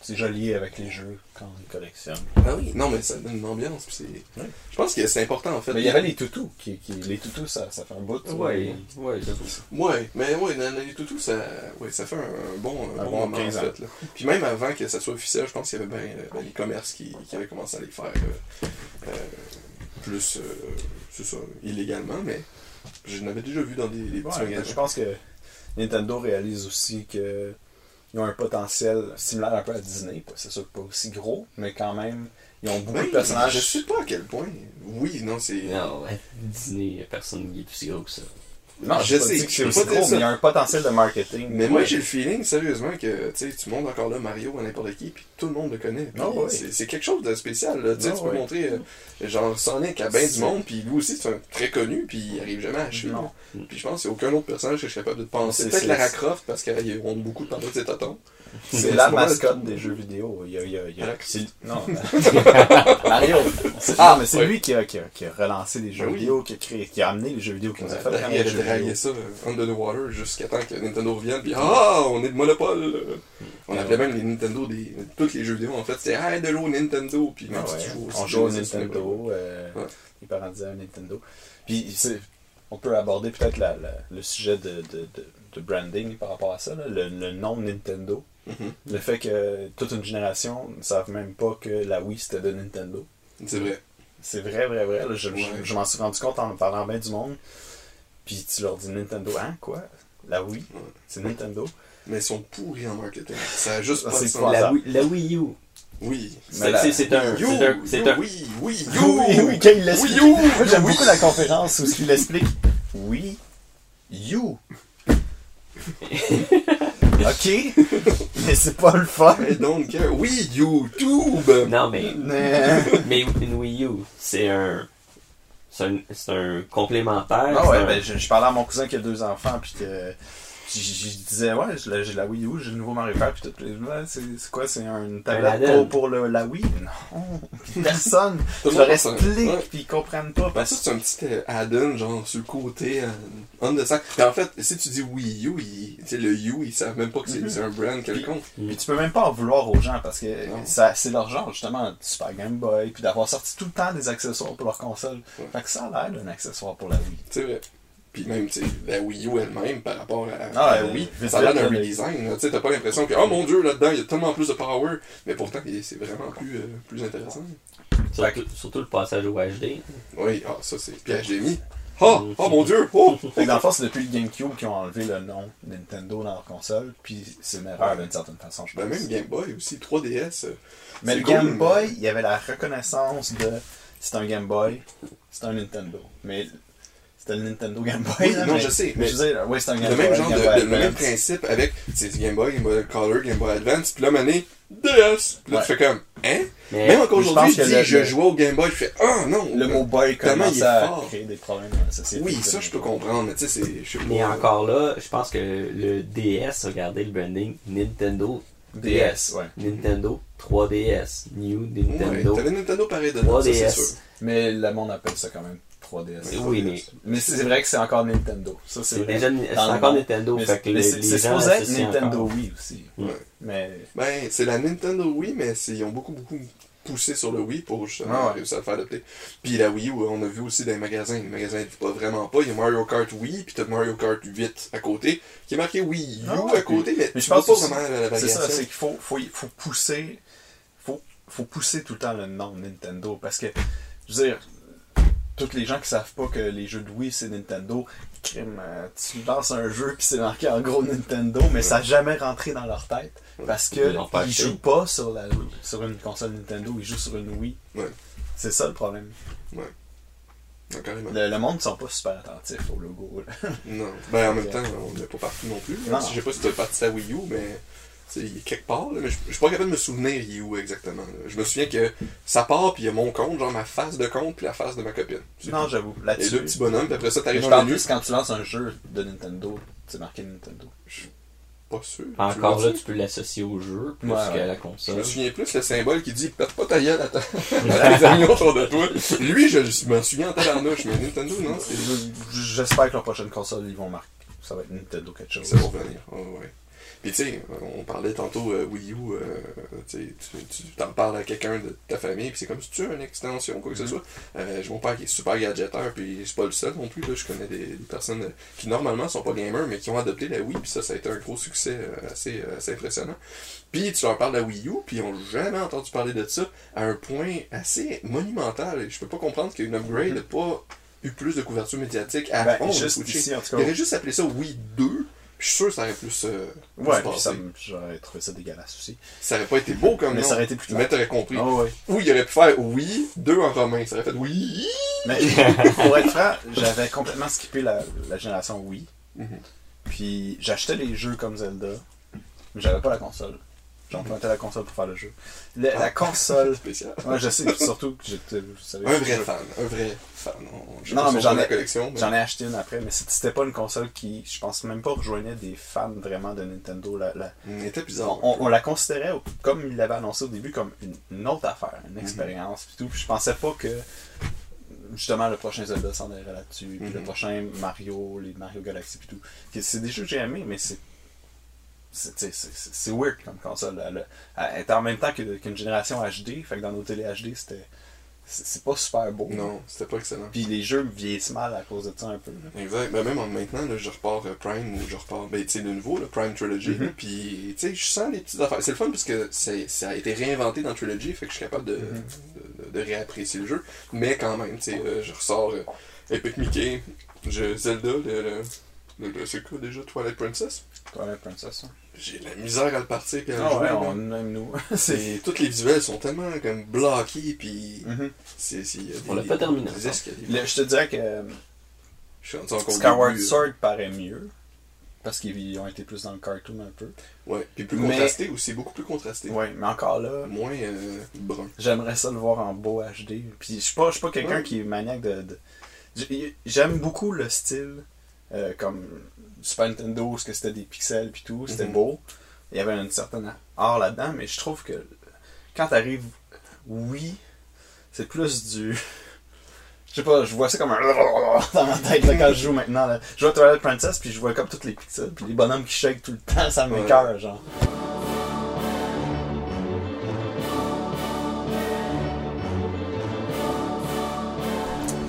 c'est joli avec les jeux quand on les collectionne. Ah oui, non mais ça donne une ambiance. puis c'est... Ouais. Je pense que c'est important en fait. Mais il y avait les toutous, qui, qui- les toutous ça, ça fait un bout. Ouais, ouais, j'avoue. Ouais, mais ouais, les toutous, ça, ouais, ça fait un, bon, un Un bon bon moment 15 en ans. fait. Là. Puis même avant que ça soit officiel, je pense qu'il y avait ben, euh, ben, les commerces qui, qui avaient commencé à les faire euh, euh, plus, euh, c'est ça, illégalement, mais je l'avais déjà vu dans des, des petits Ouais, magasins. je pense que Nintendo réalise aussi que ils ont un potentiel similaire un peu à Disney. pas- C'est sûr que pas aussi gros, mais quand même, ils ont beaucoup Ben, de personnages. Je sais pas à quel point. Oui, non, c'est. Non, ouais, Disney, personne qui est aussi gros que ça. Non, Je je sais sais, c'est aussi gros, mais il y a un potentiel de marketing. Mais moi, j'ai le feeling, sérieusement, que tu montres encore là Mario à n'importe qui, puis tout le monde le connaît. Ouais. c'est, quelque chose de spécial. Là. Ah tu peux ouais. montrer euh, genre Sonic à bien du monde, puis lui aussi, c'est un très connu, puis il arrive jamais à achever. Puis je pense qu'il n'y a aucun autre personnage que je suis capable de penser. C'est- Peut-être Lara Croft, parce qu'ils ont beaucoup parlé de tatons. C'est la c'est mascotte des jeux vidéo. Il y a, il y a- il y a- c'est- non, [laughs] Mario. C'est- Ah, mais c'est lui qui a, qui, a, qui a relancé les jeux Ben oui. vidéo, qui a, créé, qui a amené les jeux vidéo, qui nous a fait il déraillé vidéo. ça euh, under the water jusqu'à temps que Nintendo revienne, puis ah, on est de monopole. On Ouais, appelait même les Nintendo des. Tous les jeux vidéo en fait, c'était ah, de l'eau Nintendo, puis même Ah si ouais, tu joues aussi. on joue au Nintendo. euh, Ouais. Les parents disaient Nintendo. Puis c'est- on peut aborder peut-être la- la- le sujet de, de, de, de branding par rapport à ça, là, le, le nom Nintendo. Mhm. Le fait que toute une génération ne savent même pas que la Wii c'était de Nintendo. C'est vrai. C'est vrai, vrai, vrai. là, je je- Ouais. je m'en suis rendu compte en parlant bien du monde. Puis tu leur dis Nintendo, hein, quoi? La Wii? Ouais. C'est Nintendo? Mais ils sont pourris en marketing. Ça a juste Ah, pas de c'est sens. pas- La. Wii, la Wii U. Oui. C'est un. You, C'est un. Oui, oui, Oui, you. oui, quand il l'explique. Oui, you. Moi, j'aime beaucoup la conférence où il explique Oui, you. [laughs] [laughs] ok, mais c'est pas le fun. I don't care. Oui, YouTube. Non, mais. Mais- une Wii U, c'est un. C'est un, complémentaire. Ah ouais, un- ben, je, je parlais à mon cousin qui a deux enfants, puis que. Je, disais, ouais, j'ai la, Wii U, j'ai le nouveau Mario Kart, puis tout. Ouais, c'est quoi, c'est une tablette pour, pour le, la Wii? Non, [laughs] personne. Je le leur explique, ouais. puis ils comprennent pas. Ben, ça, c'est un petit euh, add-on, genre, sur le côté, on the side. En fait, si tu dis Wii U, ils- tu sais, le U, ils savent même pas que c'est Mhm. c'est un brand quelconque. Puis tu peux même pas en vouloir aux gens parce que c'est leur genre, justement, du Super Game Boy, puis d'avoir sorti tout le temps des accessoires pour leur console. Ouais. Fait que ça a l'air d'un accessoire pour la Wii. C'est vrai. Puis même, tu sais, la Wii U elle-même, par rapport à, Ah, à la euh, Wii, vite, ça a l'air d'un redesign. Tu sais, t'as pas l'impression que, oh mon dieu, là-dedans, il y a tellement plus de power. Mais pourtant, c'est vraiment plus, euh, plus intéressant. surtout, surtout le passage au HD. Oui, ah, ça, c'est piège HDMI. Oh, Mm. oh mon dieu, oh! Fait que dans le fond, c'est depuis le GameCube qu'ils ont enlevé le nom Nintendo dans leur console, puis c'est une erreur d'une certaine façon, je pense. Ben, même Game Boy aussi, 3DS. euh, Mais le cool, Game mais- Boy, il y avait la reconnaissance de c'est un Game Boy, c'est un Nintendo. Mais c'était le Nintendo Game Boy. Oui, là, non, mais- je sais, Mais mais je veux dire, oui, c'est un Game Le Boy. même genre de, Game Boy le même principe avec c'est du Game Boy, Game Boy Color, Game Boy Advance, puis là, mané, DS. Puis là, tu Ouais. fais comme, hein? Mais Même encore aujourd'hui, je dis, le- je jouais au Game Boy, je fais, ah non! Le mot boy commence à créer des problèmes dans la société. Oui, ça, je peux comprendre, mais tu sais, c'est. je sais Mais pas, encore là, je pense que le DS, regardez le branding, Nintendo DS, ouais. Nintendo 3DS, New Ouais, Nintendo t'avais Nintendo pareil dedans, ça, c'est sûr. 3DS. Mais le monde appelle ça quand même 3DS. Oui, mais Mais c'est vrai que c'est encore Nintendo. Ça, c'est c'est déjà c'est encore monde. Nintendo, Mais fait que mais les, c'est c'est supposé être Nintendo encore. Wii aussi. Ouais. Mais Ben, c'est la Nintendo Wii, mais c'est- ils ont beaucoup, beaucoup poussé sur le Wii pour justement Ah ouais. réussir à le faire adopter. Puis la Wii, U, on a vu aussi dans les magasins. Les magasins ne pas vraiment pas. Il y a Mario Kart Wii, puis t'as Mario Kart 8 à côté, qui est marqué Wii U Ah ouais, à côté, mais, mais tu je pense pas vraiment la, la c'est variation. ça, c'est qu'il faut, faut, faut pousser. Faut pousser tout le temps le nom Nintendo. Parce que, je veux dire, toutes les gens qui savent pas que les jeux de Wii c'est Nintendo, crime, euh, tu lances un jeu puis c'est marqué en gros Nintendo, mais ça n'a jamais rentré dans leur tête. Parce que Ils jouent pas sur, la, sur une console Nintendo, ils jouent sur une Wii. Ouais. C'est ça le problème. Non, carrément. Le, le monde ne sont pas super attentifs au logo. là. Non. Ben, en même temps, on n'est pas partout non plus. Je sais pas si tu as parti de la Wii U, mais il est quelque part. là, mais je, je suis pas capable de me souvenir Wii U exactement. là. Je me souviens que ça part, puis il y a mon compte, genre ma face de compte, puis la face de ma copine. C'est Non, j'avoue. Et Là-dessus. deux petits bonhommes, puis après ça, Mais t'arrives je dans parle le menu. plus quand tu lances un jeu de Nintendo, c'est marqué Nintendo. Pas sûr. Encore Tu là, tu peux l'associer au jeu plus Ouais, qu'à ouais. la Je console. me souviens plus le symbole qui dit pète pas ta gueule à, ta... à tes amis autour de toi. Lui, je, je m'en souviens en tabarnouche, mais Nintendo, non, c'est. J'espère que leur prochaine console, ils vont marquer. Ça va être Nintendo quelque chose. Ça va revenir. Ouais, ouais. Puis tu sais, on parlait tantôt euh, Wii U, euh, tu t'en parles à quelqu'un de ta famille, puis c'est comme si tu as une extension, quoi que ce Mhm. soit? Euh, mon père qui est super gadgeteur, puis c'est pas le seul non plus. Là. Je connais des, des personnes euh, qui normalement sont pas gamers, mais qui ont adopté la Wii, puis ça, ça a été un gros succès euh, assez, assez impressionnant. Puis tu leur parles de la Wii U, puis ils ont jamais entendu parler de ça à un point assez monumental. Et je peux pas comprendre qu'une upgrade n'a pas eu plus de couverture médiatique à Ben, juste ici, en tout juste appelé ça Wii 2, puis je suis sûr que ça aurait plus. euh, plus Ouais, puis ça j'aurais trouvé ça dégueulasse aussi. Ça aurait pas été beau comme Mais ça aurait été plus clair. Mais t'aurais compris. Ah ouais. Ou il aurait pu faire oui, deux en romain. Ça aurait fait oui. Mais pour être franc, j'avais complètement skippé la, la génération Wii. Mhm. Puis j'achetais les jeux comme Zelda, mais j'avais pas la console. J'empruntais la console pour faire le jeu. Le- Ah. La console. [laughs] Spécial. Ouais, je sais, surtout que j'étais. Un je- vrai fan. Un vrai fan. On- Non, mais j'en ai- collection. mais- J'en ai acheté une après, mais c'était pas une console qui, je pense même pas, rejoignait des fans vraiment de Nintendo. La, la- Il était bizarre. on, on la considérait, comme il l'avait annoncé au début, comme une, une autre affaire, une expérience, puis tout. Puis je pensais pas que, justement, le prochain Zelda s'en irait là-dessus, puis le Mhm. prochain Mario, les Mario Galaxy, puis tout. Que C'est des jeux que j'ai aimés, mais c'est. C'est weird comme console. Elle, elle- en même temps qu'une génération HD, fait que dans nos télé HD, c'était. C'est pas super beau. Non, c'était pas excellent. Puis les jeux vieillissent mal à cause de ça un peu. là. Exact. Ben, même en maintenant, là, je repars euh, Prime ou je repars, ben, tu sais, le nouveau, le Prime Trilogy. Là, Puis, tu sais, je sens les petites affaires. C'est le fun parce que ça a été réinventé dans Trilogy, fait que je suis capable de, Mhm. de, de réapprécier le jeu. Mais quand même, tu sais, euh, je ressors euh, Epic Mickey, je, Zelda, le, le, le- le- c'est quoi déjà, Twilight Princess. Twilight Princess. hein. J'ai la misère à le partir quand Ah ouais, on, même nous. [laughs] C'est, toutes les visuels sont tellement comme bloqués, puis Mhm. c'est, c'est, il y a des, On l'a pas terminé des encore. escaliers. Le- je te dirais que Je suis rendu encore au Skyward début, Sword paraît mieux. Parce qu'ils ont été plus dans le cartoon un peu. Ouais, puis plus Mais- contrasté aussi, beaucoup plus contrasté. Ouais, mais encore là, Moins euh, brun. j'aimerais ça le voir en beau HD. Puis je suis pas, je suis pas quelqu'un Ouais. qui est maniaque de. de- J'ai- J'aime beaucoup le style euh, comme Super Nintendo, où ce que c'était des pixels puis tout, c'était Mhm. beau. Il y avait une certaine art là-dedans, mais je trouve que quand t'arrives, oui, c'est plus du. [laughs] Je sais pas, je vois ça comme un. [laughs] dans ma tête là, quand je joue maintenant. Là. Je à Twilight Princess puis je vois comme tous les pixels puis les bonhommes qui shake tout le temps, ça m'écoeure, genre.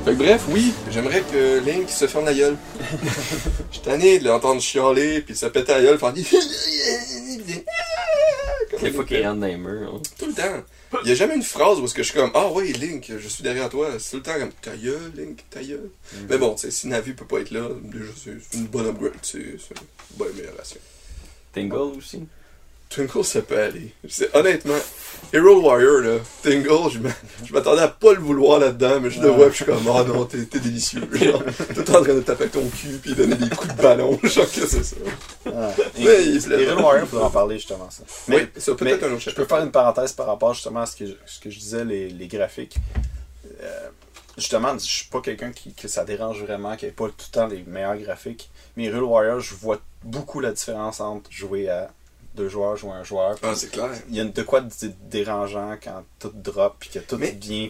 Fait que bref, oui, j'aimerais que Link se ferme la gueule. [laughs] Je suis tanné de l'entendre chialer, puis se péter la gueule, faire des... Des fois qu'il rentre dans les murs. hein. Tout le temps. Il y a jamais une phrase où est-ce que je suis comme Ah oui, Link, je suis derrière toi. C'est tout le temps comme Ta gueule, Link, ta gueule. Mais bon, tu sais, si Navi peut pas être là, déjà, c'est une bonne upgrade. C'est une bonne amélioration. Tingle aussi? Twinkle, ça peut aller. C'est- honnêtement, Hero Warrior, là, Tingle, je m'a- je m'attendais à pas le vouloir là-dedans, mais je le vois, puis je suis comme, oh non, t'es t'es délicieux. [laughs] Genre, tout en train de taper avec ton cul, puis donner des coups de ballon. [laughs] Genre, que c'est ça. Mais il. Et Real Warrior, faudra en parler justement ça. Mais, oui, ça peut mais être un autre je peux faire une parenthèse par rapport justement à ce que je, ce que je disais, les, les graphiques. Euh, justement, je suis pas quelqu'un qui que ça dérange vraiment, qui ait pas tout le temps les meilleurs graphiques. Mais Real Warrior, je vois beaucoup la différence entre jouer à deux joueurs, jouer à un joueur. Ah, c'est clair. Il y a de quoi de dérangeant quand tout drop puis que tout Mais- vient.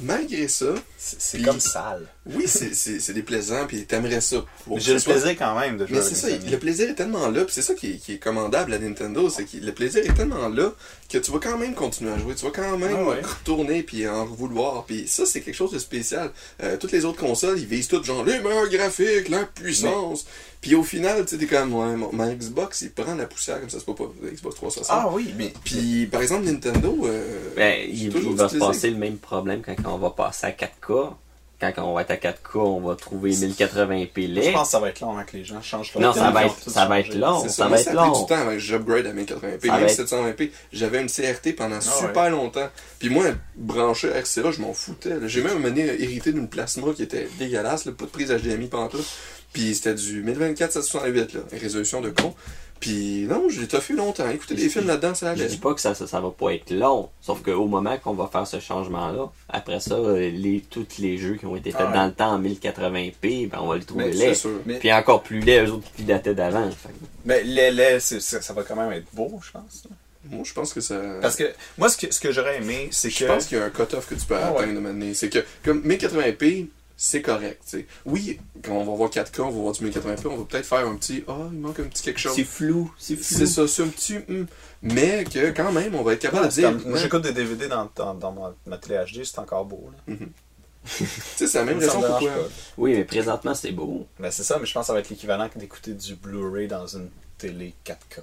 Malgré ça, C'est comme sale. Oui, c'est- c'est c'est déplaisant, puis t'aimerais ça. pour Mais J'ai le soit- plaisir quand même de jouer Mais c'est ça, amis. le plaisir est tellement là, puis c'est ça qui est, qui est commandable à Nintendo, c'est que le plaisir est tellement là que tu vas quand même continuer à jouer, tu vas quand même Ah ouais. retourner puis en vouloir, puis ça c'est quelque chose de spécial. Euh, toutes les autres consoles, ils visent toutes genre les meilleurs graphiques, la puissance, puis au final, tu sais, t'es comme, ouais, mon, ma Xbox, il prend la poussière comme ça, c'est pas pas Xbox 360. Ah oui, mais. Puis par exemple, Nintendo, euh, Ben, il, il va se passer le même problème quand on va passer à 4K. Quand on va être à 4K, on va trouver 1080p Je laid. pense que ça va être long que les gens changent Non, ça va être- ça va être long. Ça ça, va être ça a pris long. du temps avant que j'upgrade à 1080p. Ça Même va être- 720p, j'avais une CRT pendant Ah super longtemps. Puis moi, branché RCA, je m'en foutais. J'ai même mené hérité d'une plasma qui était dégueulasse, là, pas de prise HDMI pantoute. Puis c'était du 1024 768, là, une résolution de con. Puis non, je l'ai toffé longtemps. Écouter des films là-dedans, ça Je allait. dis pas que ça, ça, ça va pas être long, sauf qu'au moment qu'on va faire ce changement-là, après ça, les, tous les jeux qui ont été faits Ah dans le temps en 1080p, ben on va les trouver Mais laids. C'est sûr. Mais, Puis encore plus laids, eux autres qui dataient d'avant. Fait mais les c'est- ça, ça va quand même être beau, je pense. Moi, je pense que ça. Parce que moi, ce que, ce que j'aurais aimé, c'est Je que. pense qu'il y a un cut-off que tu peux Ah atteindre ouais. de manière. C'est que, comme 1080p, c'est correct. tu sais. Oui, quand on va voir 4K, on va voir du 1080p, on va peut-être faire un petit. Ah, il manque un petit quelque chose. C'est flou, c'est flou. C'est ça, c'est un petit. hum. Mais que quand même, on va être capable Ouais, de dire. comme- moi, ouais, j'écoute des DVD dans, dans, dans ma, ma télé HD, c'est encore beau. Là. [laughs] tu sais, c'est la même raison pourquoi. Oui, mais présentement, c'est beau. Mais c'est ça, mais je pense que ça va être l'équivalent que d'écouter du Blu-ray dans une télé 4K.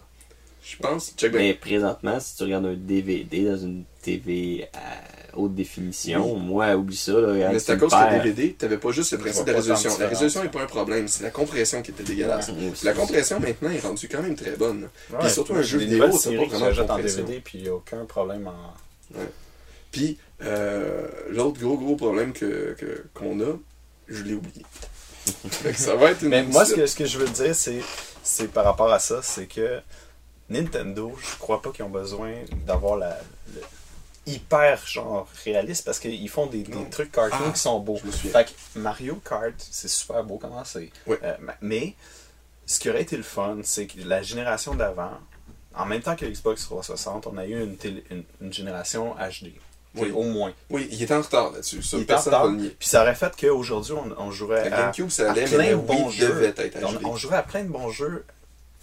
Je pense. Check bien. Mais présentement, si tu regardes un DVD dans une TV à haute définition, moi, oublie ça. Là, Mais c'est à cause le que perds. DVD, t'avais pas juste le principe de la résolution. La résolution n'est pas un problème, c'est la compression qui était dégueulasse. Ouais. La compression maintenant est rendue quand même très bonne. Ouais, surtout un jeu vidéo, séries pas vraiment de en. DVD, puis il n'y a aucun problème en. Puis, euh, l'autre gros gros problème que que- qu'on a, je l'ai oublié. [laughs] Fait que ça va être une Mais moi, ce que, ce que je veux dire, c'est, c'est par rapport à ça, c'est que Nintendo, je crois pas qu'ils ont besoin d'avoir la, le hyper genre réaliste parce qu'ils font des, des Non. trucs cartoon Ah, qui sont beaux. Fait que Mario Kart, c'est super beau comment c'est. Ouais. Euh, ma- mais ce qui aurait été le fun, c'est que la génération d'avant, en même temps que l'Xbox 360, on a eu une, télé- une, une génération HD. Oui. Au moins. Oui, il était en retard là-dessus. Ça, Il était en retard. Puis ça aurait fait qu'aujourd'hui, on, on jouerait La à, GameCube, ça à allait, mais plein de bons jeux. On, on jouerait à plein de bons jeux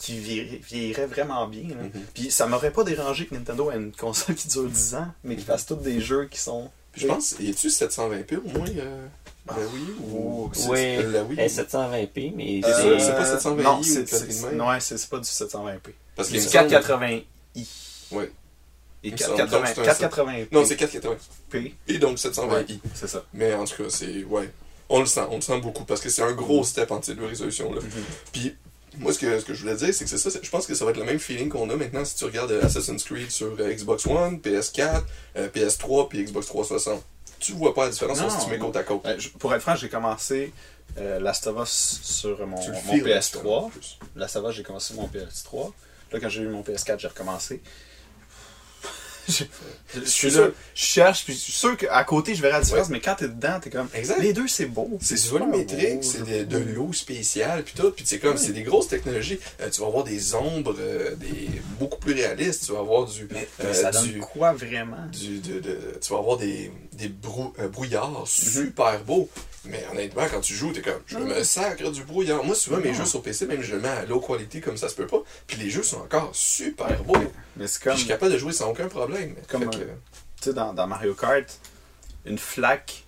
qui vieillir- vieilliraient vraiment bien. là. Mhm. Puis ça m'aurait pas dérangé que Nintendo ait une console qui dure 10 ans, mais qui fasse tous des jeux qui sont. Puis je pense, y a-tu 720p au moins euh, la Wii ou Oh, c'est- Oui, c'est la Wii elle est 720p, mais T'es sûr, c'est... pas 720i Non, c'est, de c'est pas du 720p. Parce qu'il C'est me du semble- 480i. Ouais. Et Il me semble. 480, Donc, c'est un 480p. Non, c'est 480. P. Et donc 720i. Ouais, c'est ça. Mais en tout cas, c'est. Ouais. On le sent, on le sent beaucoup parce que c'est un gros step en ces deux résolutions-là. Mhm. Puis, moi, ce que, ce que je voulais dire, c'est que c'est ça. Je pense que ça va être le même feeling qu'on a maintenant si tu regardes euh, Assassin's Creed sur euh, Xbox One, PS4, euh, PS3, puis Xbox 360. Tu vois pas la différence Non, si tu mets côte à côte. Je- pour être franc, j'ai commencé euh, Last of Us sur mon, mon feels, en PS3. plus. Last of Us, j'ai commencé mon PS3. Là, quand j'ai eu mon PS4, j'ai recommencé. Je, je- je suis là, je cherche, puis je suis sûr qu'à côté, je verrai la différence, mais quand t'es dedans, t'es comme. Exact. Les deux, c'est beau. C'est beau, c'est de, de l'eau spéciale, puis tout. Puis c'est comme, Oui. c'est des grosses technologies. Euh, tu vas avoir des ombres euh, des, beaucoup plus réalistes. Tu vas avoir du. Mais, euh, ça donne du- quoi vraiment? du- de- de- tu vas avoir des, des brou- euh, brouillards Mhm. super beaux. Mais honnêtement, quand tu joues, t'es comme, je me sacre du brouillard. Moi, souvent, mes jeux sur PC, même je le mets à low quality comme ça se peut pas. Puis les jeux sont encore super beaux. Mais c'est Puis comme. je suis capable de jouer sans aucun problème. Comme que- tu sais, dans, dans Mario Kart, une flaque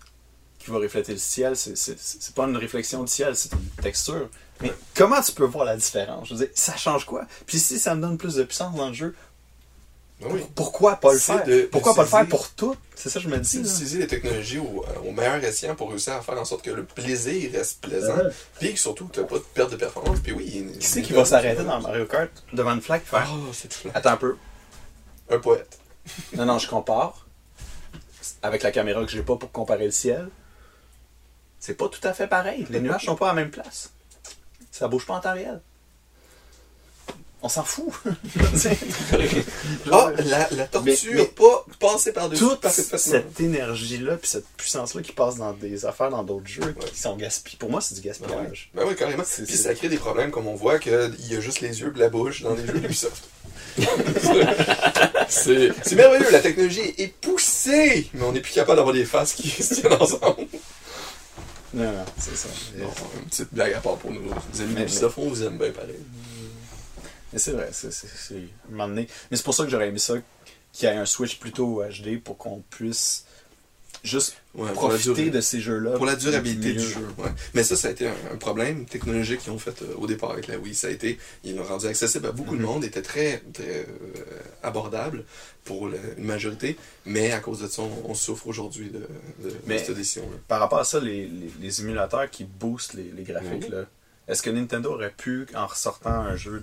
qui va refléter le ciel, c'est- c'est c'est pas une réflexion du ciel, c'est une texture. Mais comment tu peux voir la différence? Je veux dire, ça change quoi? Puis si ça me donne plus de puissance dans le jeu, oui. pourquoi pas le faire? de- pourquoi de pas le faire pour tout? C'est ça que je me dis. là. d'utiliser les technologies au, euh, au meilleur escient pour réussir à faire en sorte que le plaisir reste plaisant. Ouais. Puis que surtout que t'as pas de perte de performance. Puis oui, une- Qui c'est qui va s'arrêter dans Mario Kart? Devant une flaque faire c'est flat. Attends un peu. Un poète. [laughs] Non, non, je compare. Avec la caméra que j'ai pas pour comparer le ciel. C'est pas tout à fait pareil. Les nuages sont pas à la même place. Ça bouge pas en temps réel. On s'en fout. [laughs] [laughs] Ah, la, la tortue Mais- pas passé par-dessus toute cette énergie-là, puis cette puissance-là qui passe dans des affaires, dans d'autres jeux, Ouais. qui sont gaspillés. Pour moi, c'est du Ben oui. gaspillage. Ben oui, carrément. C'est- Puis c'est- ça crée des problèmes comme on voit qu'il y a juste les yeux et la bouche dans les jeux d'Ubisoft. [laughs] c'est c'est merveilleux, la technologie est poussée, mais on n'est plus capable d'avoir des faces qui se tiennent ensemble. Non, non, c'est ça. Bon, une petite blague à part pour nous amis Mais- d'Ubisoft, on vous aime bien pareil. Mais c'est vrai, c'est c'est- c'est- un moment donné. Mais c'est pour ça que j'aurais aimé ça, qu'il y ait un Switch plutôt HD pour qu'on puisse juste Ouais, la profiter de ces jeux-là. Pour la durabilité du jeu. Ouais. Mais ça, ça a été un, un problème technologique qu'ils ont fait euh, au départ avec la Wii. Ça a été, ils l'ont rendu accessible à beaucoup de Mhm. monde, était très, très euh, abordable pour le- une majorité, mais à cause de ça, on, on souffre aujourd'hui de, de- de Mais- cette édition-là. Par rapport à ça, les, les, les émulateurs qui boostent les, les graphiques, là, est-ce que Nintendo aurait pu, en ressortant un jeu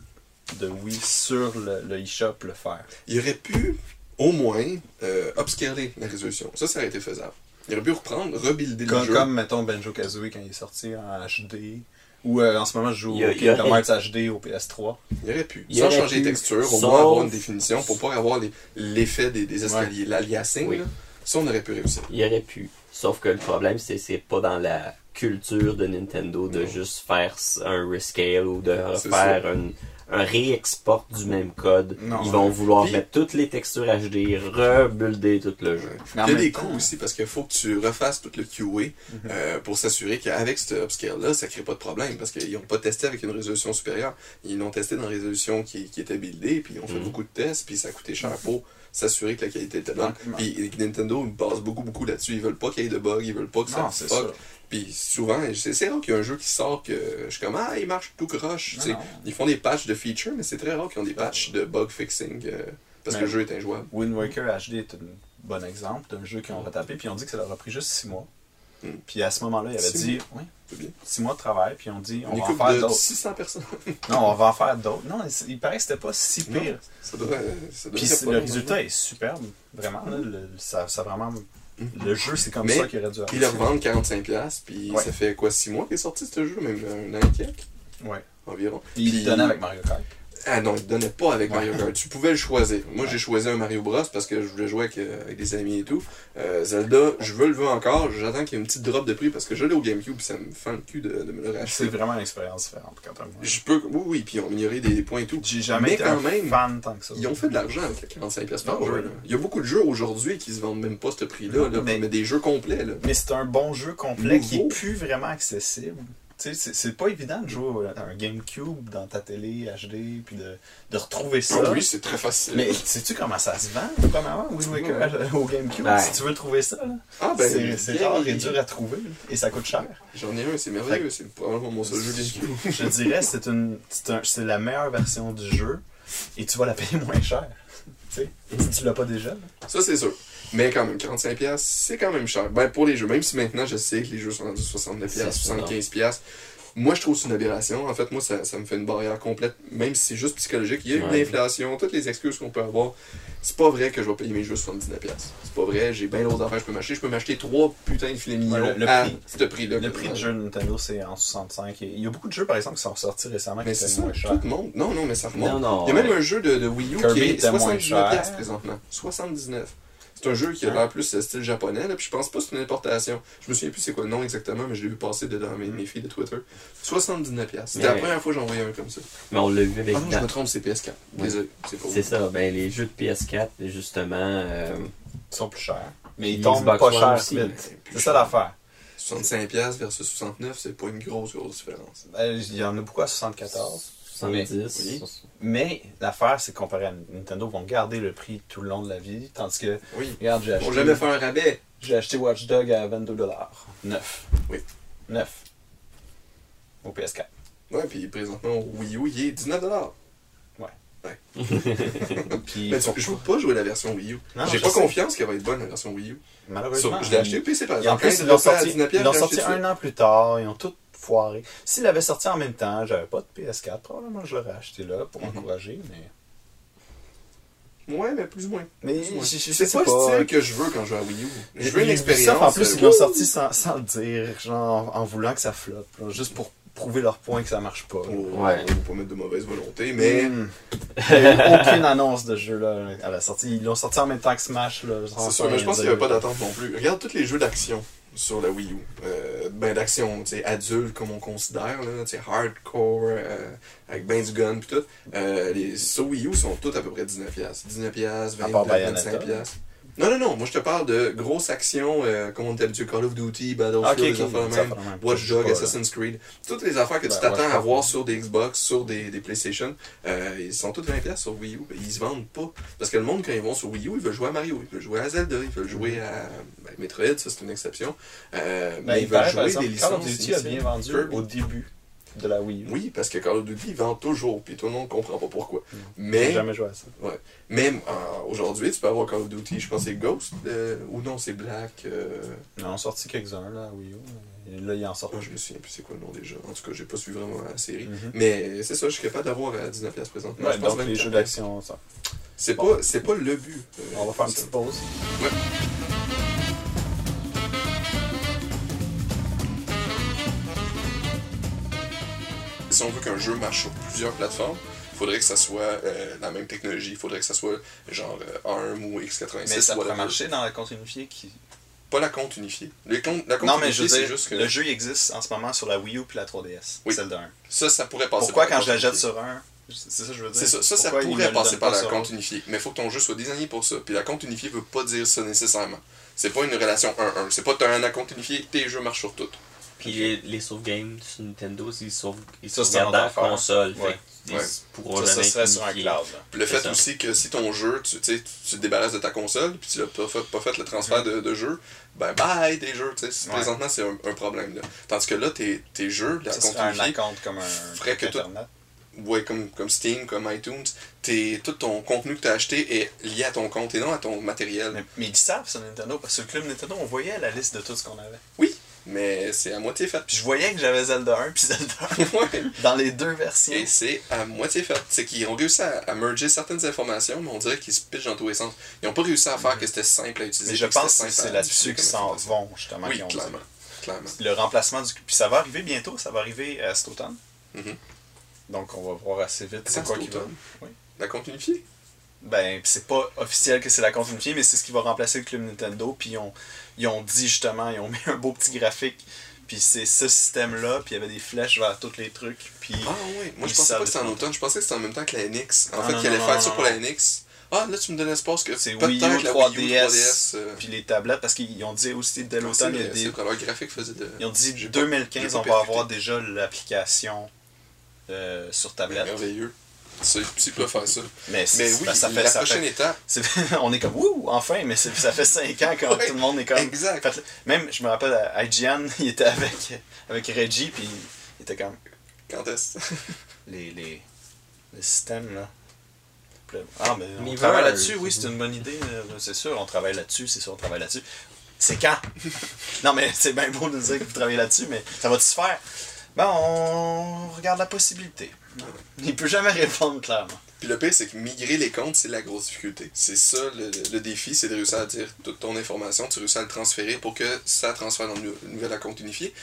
de Wii sur le, le eShop, le faire Il aurait pu, au moins, euh, upscaler la résolution. Ça, ça aurait été faisable. Il aurait pu reprendre, rebuilder le comme, jeu. comme, mettons, Benjo Kazooie quand il est sorti en HD. Ou euh, en ce moment, je joue Il au Kingdom Hearts HD au PS3. Il aurait pu. Il Sans aurait changer les pu, textures, au sauf- moins avoir une définition pour pas avoir les- l'effet des, des escaliers, l'aliasing. Oui. là. Ça, on aurait pu réussir. Il aurait pu. Sauf que le problème, c'est c'est pas dans la culture de Nintendo de Non. juste faire un rescale ou de C'est refaire un, un réexport du même code. Non. Ils vont vouloir Puis- mettre toutes les textures HD, rebuilder tout le jeu. Il y a des temps- coûts aussi parce qu'il faut que tu refasses tout le QA euh, pour s'assurer qu'avec ce upscale-là, ça crée pas de problème parce qu'ils n'ont pas testé avec une résolution supérieure. Ils l'ont testé dans une résolution qui, qui était buildée, puis ils ont fait Mhm. beaucoup de tests, puis ça a coûté cher pour s'assurer que la qualité était bonne. Puis Nintendo ils base beaucoup, beaucoup là-dessus. Ils veulent pas qu'il y ait de bugs, ils veulent pas que ça Non, c'est fuck. ça. Puis souvent, c'est rare qu'il y ait un jeu qui sort que je suis comme Ah, il marche tout croche. Ils font des patchs de features, mais c'est très rare qu'ils ont des patchs de bug fixing euh, parce que le jeu est injouable. Wind Waker HD est un bon exemple d'un jeu qu'ils ont retapé, puis ont dit que ça leur a pris juste 6 mois. Mm. Puis à ce moment-là, ils avaient Six dit, oui, C'est bien. 6 mois de travail, puis ont dit, on Une va en faire d'autres. 600 personnes. Non, on va en faire d'autres. Non, il paraît que c'était pas si pire. Ça Puis le résultat est superbe, vraiment. là, le- ça, ça vraiment. Mhm. Le jeu, c'est comme Mais ça qu'il aurait dû Ils le revendent 45$, puis Ouais. ça fait quoi, 6 mois qu'il est sorti ce jeu, même un an et quelques? Ouais. environ. Puis il Puis- le donnait avec Mario Kart. Ah non, il ne donnait pas avec. Mario Kart. Tu pouvais le choisir. Moi, j'ai choisi un Mario Bros parce que je voulais jouer avec, euh, avec des amis et tout. Euh, Zelda, je veux le veux encore. J'attends qu'il y ait une petite drop de prix parce que je l'ai au GameCube ça me fend le cul de, de me le C'est racheter. vraiment une expérience différente quand même. Je peux, oui, oui, puis ils ont amélioré des, points et tout. J'ai jamais Mais été quand un même, fan tant que ça. Ils ont fait de l'argent avec les 45$ pièces par jeu. ouais. là. Il y a beaucoup de jeux aujourd'hui qui se vendent même pas ce prix-là, là, Mais- mais des jeux complets. Là. Mais c'est un bon jeu complet qui est plus vraiment accessible. Sais, c'est- c'est pas évident de jouer à un GameCube dans ta télé HD puis de, de retrouver ça. Oui, c'est très facile. Mais sais-tu comment ça se vend, premièrement, Wind Waker au GameCube? Ben. Si tu veux trouver ça, là, ah, ben, c'est rare et dur à trouver. Et ça coûte cher. J'en ai un, c'est merveilleux. C'est probablement mon seul jeu GameCube. Je dirais c'est une c'est un- c'est la meilleure version du jeu et tu vas la payer moins cher. Tu sais, si tu l'as pas déjà. Ça, c'est sûr. Mais quand même, 45$, c'est quand même cher. Ben, pour les jeux, même si maintenant je sais que les jeux sont rendus 69$, C'est ça. 75$, moi je trouve que c'est une aberration. En fait, moi, ça, ça me fait une barrière complète, même si c'est juste psychologique. Il y a eu de Ouais. l'inflation, toutes les excuses qu'on peut avoir. C'est pas vrai que je vais payer mes jeux 79$. C'est pas vrai, j'ai bien d'autres affaires que je peux m'acheter. Je peux m'acheter trois putains de filets mignons Ouais, le- le à prix- ce prix-là. Le prix de jeu Nintendo, c'est en 65. Et il y a beaucoup de jeux, par exemple, qui sont sortis récemment Mais qui c'est étaient ça, moins tout le monde. Non, non, mais ça remonte. Non, non. Il y a même ouais. un jeu de, de Wii U Kirby qui est était moins 79$ cher. présentement. 79$. C'est un jeu qui a l'air plus style japonais, là, puis je pense pas que c'est une importation. Je me souviens plus c'est quoi le nom exactement, mais je l'ai vu passer dedans mes, mes filles de Twitter. 79$. C'était la première fois que j'en voyais un comme ça. Mais on l'a vu avec Ah non, je me trompe, c'est PS4. Ouais. Désolé, c'est pas C'est ça, ben les jeux de PS4, justement, euh, Ils sont plus chers. Mais ils tombent pas One cher aussi, C'est ça l'affaire. 65$ versus 69$, c'est pas une grosse, grosse différence. Ben, Il y en a beaucoup à 74. 70. oui. Mais l'affaire, c'est que comparé à Nintendo, ils vont garder le prix tout le long de la vie. Tandis que, Oui. regarde, j'ai Ils acheté, vont jamais faire un rabais. j'ai acheté Watch Dog à 22$. Neuf. Oui. Neuf. Au PS4. Ouais, puis présentement, au Wii U, il est 19$. [laughs] Puis, Mais tu- je veux pas jouer la version Wii U. J'ai pas sais. confiance qu'elle va être bonne, la version Wii U. malheureusement. Sur- je l'ai acheté au PC par Et en exemple. plus, ils il l'ont fait sorti, 19$, ils l'ont j'ai sorti un an plus tard. Ils ont tout foiré. S'ils l'avaient sorti en même temps, j'avais pas de PS4. Probablement, je l'aurais acheté là pour Mhm. encourager. Mais. Ouais, mais plus ou moins. mais C'est pas pas. le style que je veux quand je joue à Wii U. Je veux une expérience. En plus, euh, ils l'ont sorti sans, sans le dire, genre en, voulant que ça floppe, là, juste pour prouver leur point que ça marche pas. Oh, Ouais. On va pas mettre de mauvaise volonté, mais. Hmm. Il n'y a eu [laughs] aucune annonce de ce jeu-là à la sortie. Ils l'ont sorti en même temps que Smash. Là, C'est sûr, mais je pense qu'il n'y avait pas d'attente non plus. Regarde tous les jeux d'action sur la Wii U. Euh, ben d'action, tu sais, adulte comme on considère, là, tu sais, hardcore, euh, avec ben du gun pis tout. Euh, les sur Wii U sont tous à peu près 19$. 19$, À 20$, part Bayonetta. 25$. Non, non, non, moi je te parle de grosses actions, euh, comme on est habitué, Call of Duty, Battlefield, Ah, même. même. Watch Dogs, là. Assassin's Creed, toutes les affaires que tu Ben, t'attends à voir sur des Xbox, sur des, des PlayStation, euh, ils sont tous 20$ sur Wii U. Ils se vendent pas. Parce que le monde, quand ils vont sur Wii U, ils veulent jouer à Mario, ils veulent jouer à Zelda, ils veulent jouer à ben, Metroid, ça c'est une exception. Euh, Ben, mais il ils veulent jouer des Call of licences. Duty a bien vendu au début de la Wii U. Oui, parce que Call of Duty, vendent toujours, puis tout le monde comprend pas pourquoi. J'ai Mais, jamais joué à ça. même euh, aujourd'hui, tu peux avoir Call of Duty, je pense que c'est Ghost, euh, ou non, c'est Black. euh, Ils en ont sorti quelques-uns là, à Wii U. mais Là, ils en sortent. Ah, je me souviens plus c'est quoi le nom déjà. En tout cas, j'ai pas suivi vraiment la série. Mhm. Mais c'est ça, je suis capable d'avoir à 19$ présentement. Ouais, Je pense donc les jeux d'action, ça. C'est Bon. pas, pas le but. euh, On va faire une petite pause. Si on veut qu'un jeu marche sur plusieurs plateformes, il faudrait que ça soit euh, la même technologie. Il faudrait que ça soit genre euh, ARM ou x86. Mais ça pourrait marcher dans la compte unifiée qui. Pas la compte unifiée. Les comptes- la compte Non, mais je veux dire, juste que le jeu existe en ce moment sur la Wii U puis la 3DS. Oui. Celle de 1. ça, ça pourrait passer Pourquoi par la quand je la jette sur un C'est ça que je veux dire. Ça, ça, pourrait passer par la compte unifiée. Mais il faut que ton jeu soit designé pour ça. Puis la compte unifiée veut pas dire ça nécessairement. C'est pas une relation 1-1. C'est pas t'as un compte unifié, tes jeux marchent sur tout. Puis les, les sauvegames sur Nintendo, ils, sauve, ils Ça, dans la console. Ouais. Fait qu'ils Ouais. pourront Ça, ça serait sur un cloud. là. Puis le fait ça. aussi que si ton jeu, tu, tu te débarrasses de ta console, puis tu l'as pas fait, pas fait le transfert de, de jeu, ben bye tes jeux, tu sais. Ouais. Présentement, c'est un, un problème. Là. Tandis que là, tes, tes jeux, la compte comme un ferait que tout- Internet. ouais, comme, comme Steam, comme iTunes, t'es, tout ton contenu que tu as acheté est lié à ton compte et non à ton matériel. Mais, mais ils savent sur Nintendo, parce que sur le club Nintendo, on voyait la liste de tout ce qu'on avait. Oui, mais c'est à moitié fait. Puis je voyais que j'avais Zelda 1 puis Zelda 1 [laughs] Ouais. dans les deux versions. Et c'est à moitié fait. C'est qu'ils ont réussi à, à merger certaines informations, mais on dirait qu'ils se pitchent dans tous les sens. Ils n'ont pas réussi à faire que c'était simple à utiliser. Mais je pense que c'est à là-dessus qu'ils s'en vont, justement. Oui, clairement. clairement. Le remplacement du. Puis ça va arriver bientôt, ça va arriver euh, cet automne. Mhm. Donc on va voir assez vite c'est Quand quoi qui va. Oui. La compte unifiée? Ben, c'est pas officiel que c'est la unifiée, mais c'est ce qui va remplacer le club Nintendo. Puis ils ont, ils ont dit justement, ils ont mis un beau petit graphique. Puis c'est ce système-là, puis il y avait des flèches vers tous les trucs. Puis Ah oui, moi je pensais pas que c'était en automne, je pensais que c'était en même temps que la NX. En Ah, fait, qu'il allait faire non, ça non, pour la NX. Ah, là tu me donnes l'espace que c'est Wii U, la Wii U 3DS, 3DS. euh, puis les tablettes, parce qu'ils ont dit aussi dès l'automne, il y a des- leur graphique faisait de. ils ont dit J'ai pas- 2015, j'ai pas on va avoir déjà l'application euh, sur tablette. Merveilleux. C'est si peut faire ça. Mais, oui, ben, ça fait, la ça prochaine fait- étape. [laughs] on est comme wouh, enfin, mais ça fait 5 ans que Ouais, tout le monde est comme. Exact. Fait- même, je me rappelle, à IGN, [laughs] il était avec, avec Reggie, puis il était comme. Quand est-ce? [laughs] Les, les, les systèmes, là. Ah, mais on travaille là-dessus, oui, c'est une bonne idée, c'est sûr, on travaille là-dessus, c'est sûr, on travaille là-dessus. C'est quand? Non, mais c'est bien beau de nous dire que vous travaillez là-dessus, mais ça va-tu se faire? Ben, on regarde la possibilité. Il peut jamais répondre clairement. Puis le pire, c'est que migrer les comptes, c'est la grosse difficulté. C'est ça le, le défi, c'est de réussir à dire toute ton information, tu réussis à le transférer pour que ça transfère dans le nou- nouvel compte unifié.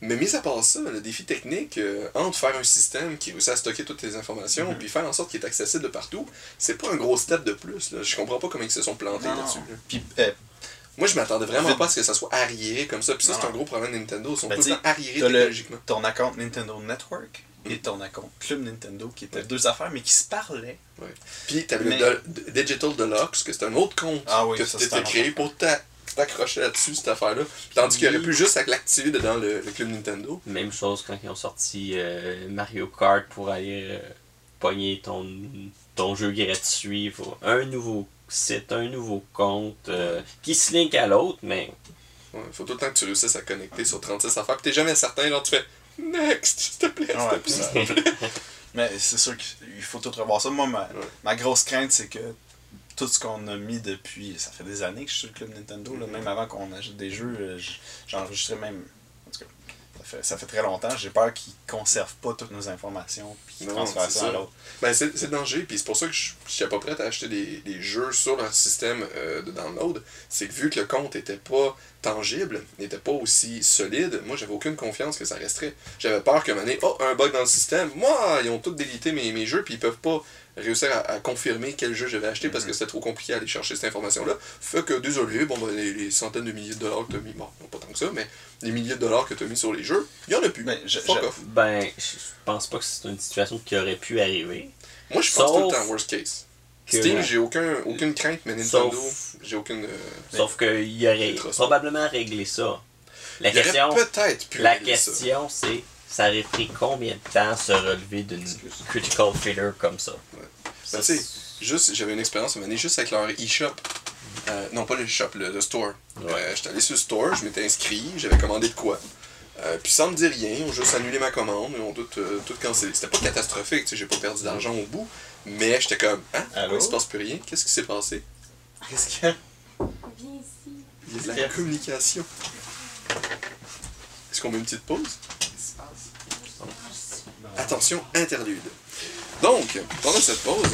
Mais mis à part ça, le défi technique, euh, entre faire un système qui réussit à stocker toutes tes informations, Mhm. puis faire en sorte qu'il est accessible de partout, c'est pas un gros step de plus. Là. Je comprends pas comment ils se sont plantés là-dessus. là. Puis, euh, Moi, je m'attendais vraiment pas à ce que ça soit arriéré comme ça. Puis ça, c'est un gros problème de Nintendo. Ils sont Ben, tout le temps arriérés le- technologiquement. ton account Nintendo Network et ton account Club Nintendo, qui étaient deux affaires, mais qui se parlaient. Puis t'avais Mais- le Do- Digital Deluxe, que c'est un autre compte Ah oui, que tu t'étais créé pour t'a- t'accrocher là-dessus, cette affaire-là. Tandis qu'il aurait pu juste l'activer dedans le, le club Nintendo. Même chose quand ils ont sorti euh, Mario Kart pour aller euh, pogner ton, ton jeu gratuit. Faut un nouveau site, un nouveau compte euh, qui se link à l'autre, mais Il faut tout le temps que tu réussisses à connecter sur 36 affaires. Puis t'es jamais certain, genre tu fais Next, s'il te plaît, s'il te [laughs] Mais c'est sûr qu'il faut tout revoir ça. Moi, ma, Ouais. ma grosse crainte, c'est que tout ce qu'on a mis depuis. Ça fait des années que je suis sur le club Nintendo, là, Mhm. même avant qu'on achète des jeux, euh, j- j'enregistrais même. En tout cas, ça fait, ça fait très longtemps. J'ai peur qu'ils conservent pas toutes nos informations puis qu'ils transfèrent c'est ça, à l'autre. Ben, c'est c'est le danger, puis c'est pour ça que je je suis pas prêt à acheter des, des jeux sur leur système euh, de download. C'est que vu que le compte était pas tangible, n'était pas aussi solide, moi j'avais aucune confiance que ça resterait. J'avais peur qu'à un moment donné, oh, un bug dans le système, moi, ils ont tous délité mes, mes jeux, puis ils peuvent pas réussir à, à confirmer quel jeu j'avais acheté parce que c'était trop compliqué à aller chercher cette information-là. Fait que, désolé, bon, ben, les, les centaines de milliers de dollars que tu as mis, bon, non, pas tant que ça, mais les milliers de dollars que tu as mis sur les jeux, il y en a plus. Mais je- Fuck je- off. ben, je pense pas que c'est une situation qui aurait pu arriver. Moi, je pense tout le temps worst case. Steam, j'ai aucun, aucune crainte, mais Nintendo, j'ai aucune. euh, Sauf qu'il aurait probablement réglé ça. La il question, peut-être la question c'est, ça aurait pris combien de temps se relever d'une critical failure comme ça? Ça, Ben, juste, j'avais une expérience une année juste avec leur e-shop. Euh, non, pas le shop, le, le store. Ouais. Euh, J'étais allé sur le store, je m'étais inscrit, j'avais commandé de quoi. Euh, puis sans me dire rien, ils ont juste annulé ma commande, ils ont tout, euh, tout cancellé. C'était pas catastrophique, tu sais, j'ai pas perdu d'argent au bout, mais j'étais comme, hein, Allô? il se passe plus rien? Qu'est-ce qui s'est passé? Qu'est-ce qu'il y a Viens ici. Il y a de la communication. Est-ce qu'on met une petite pause? Attention, interlude. Donc, pendant cette pause,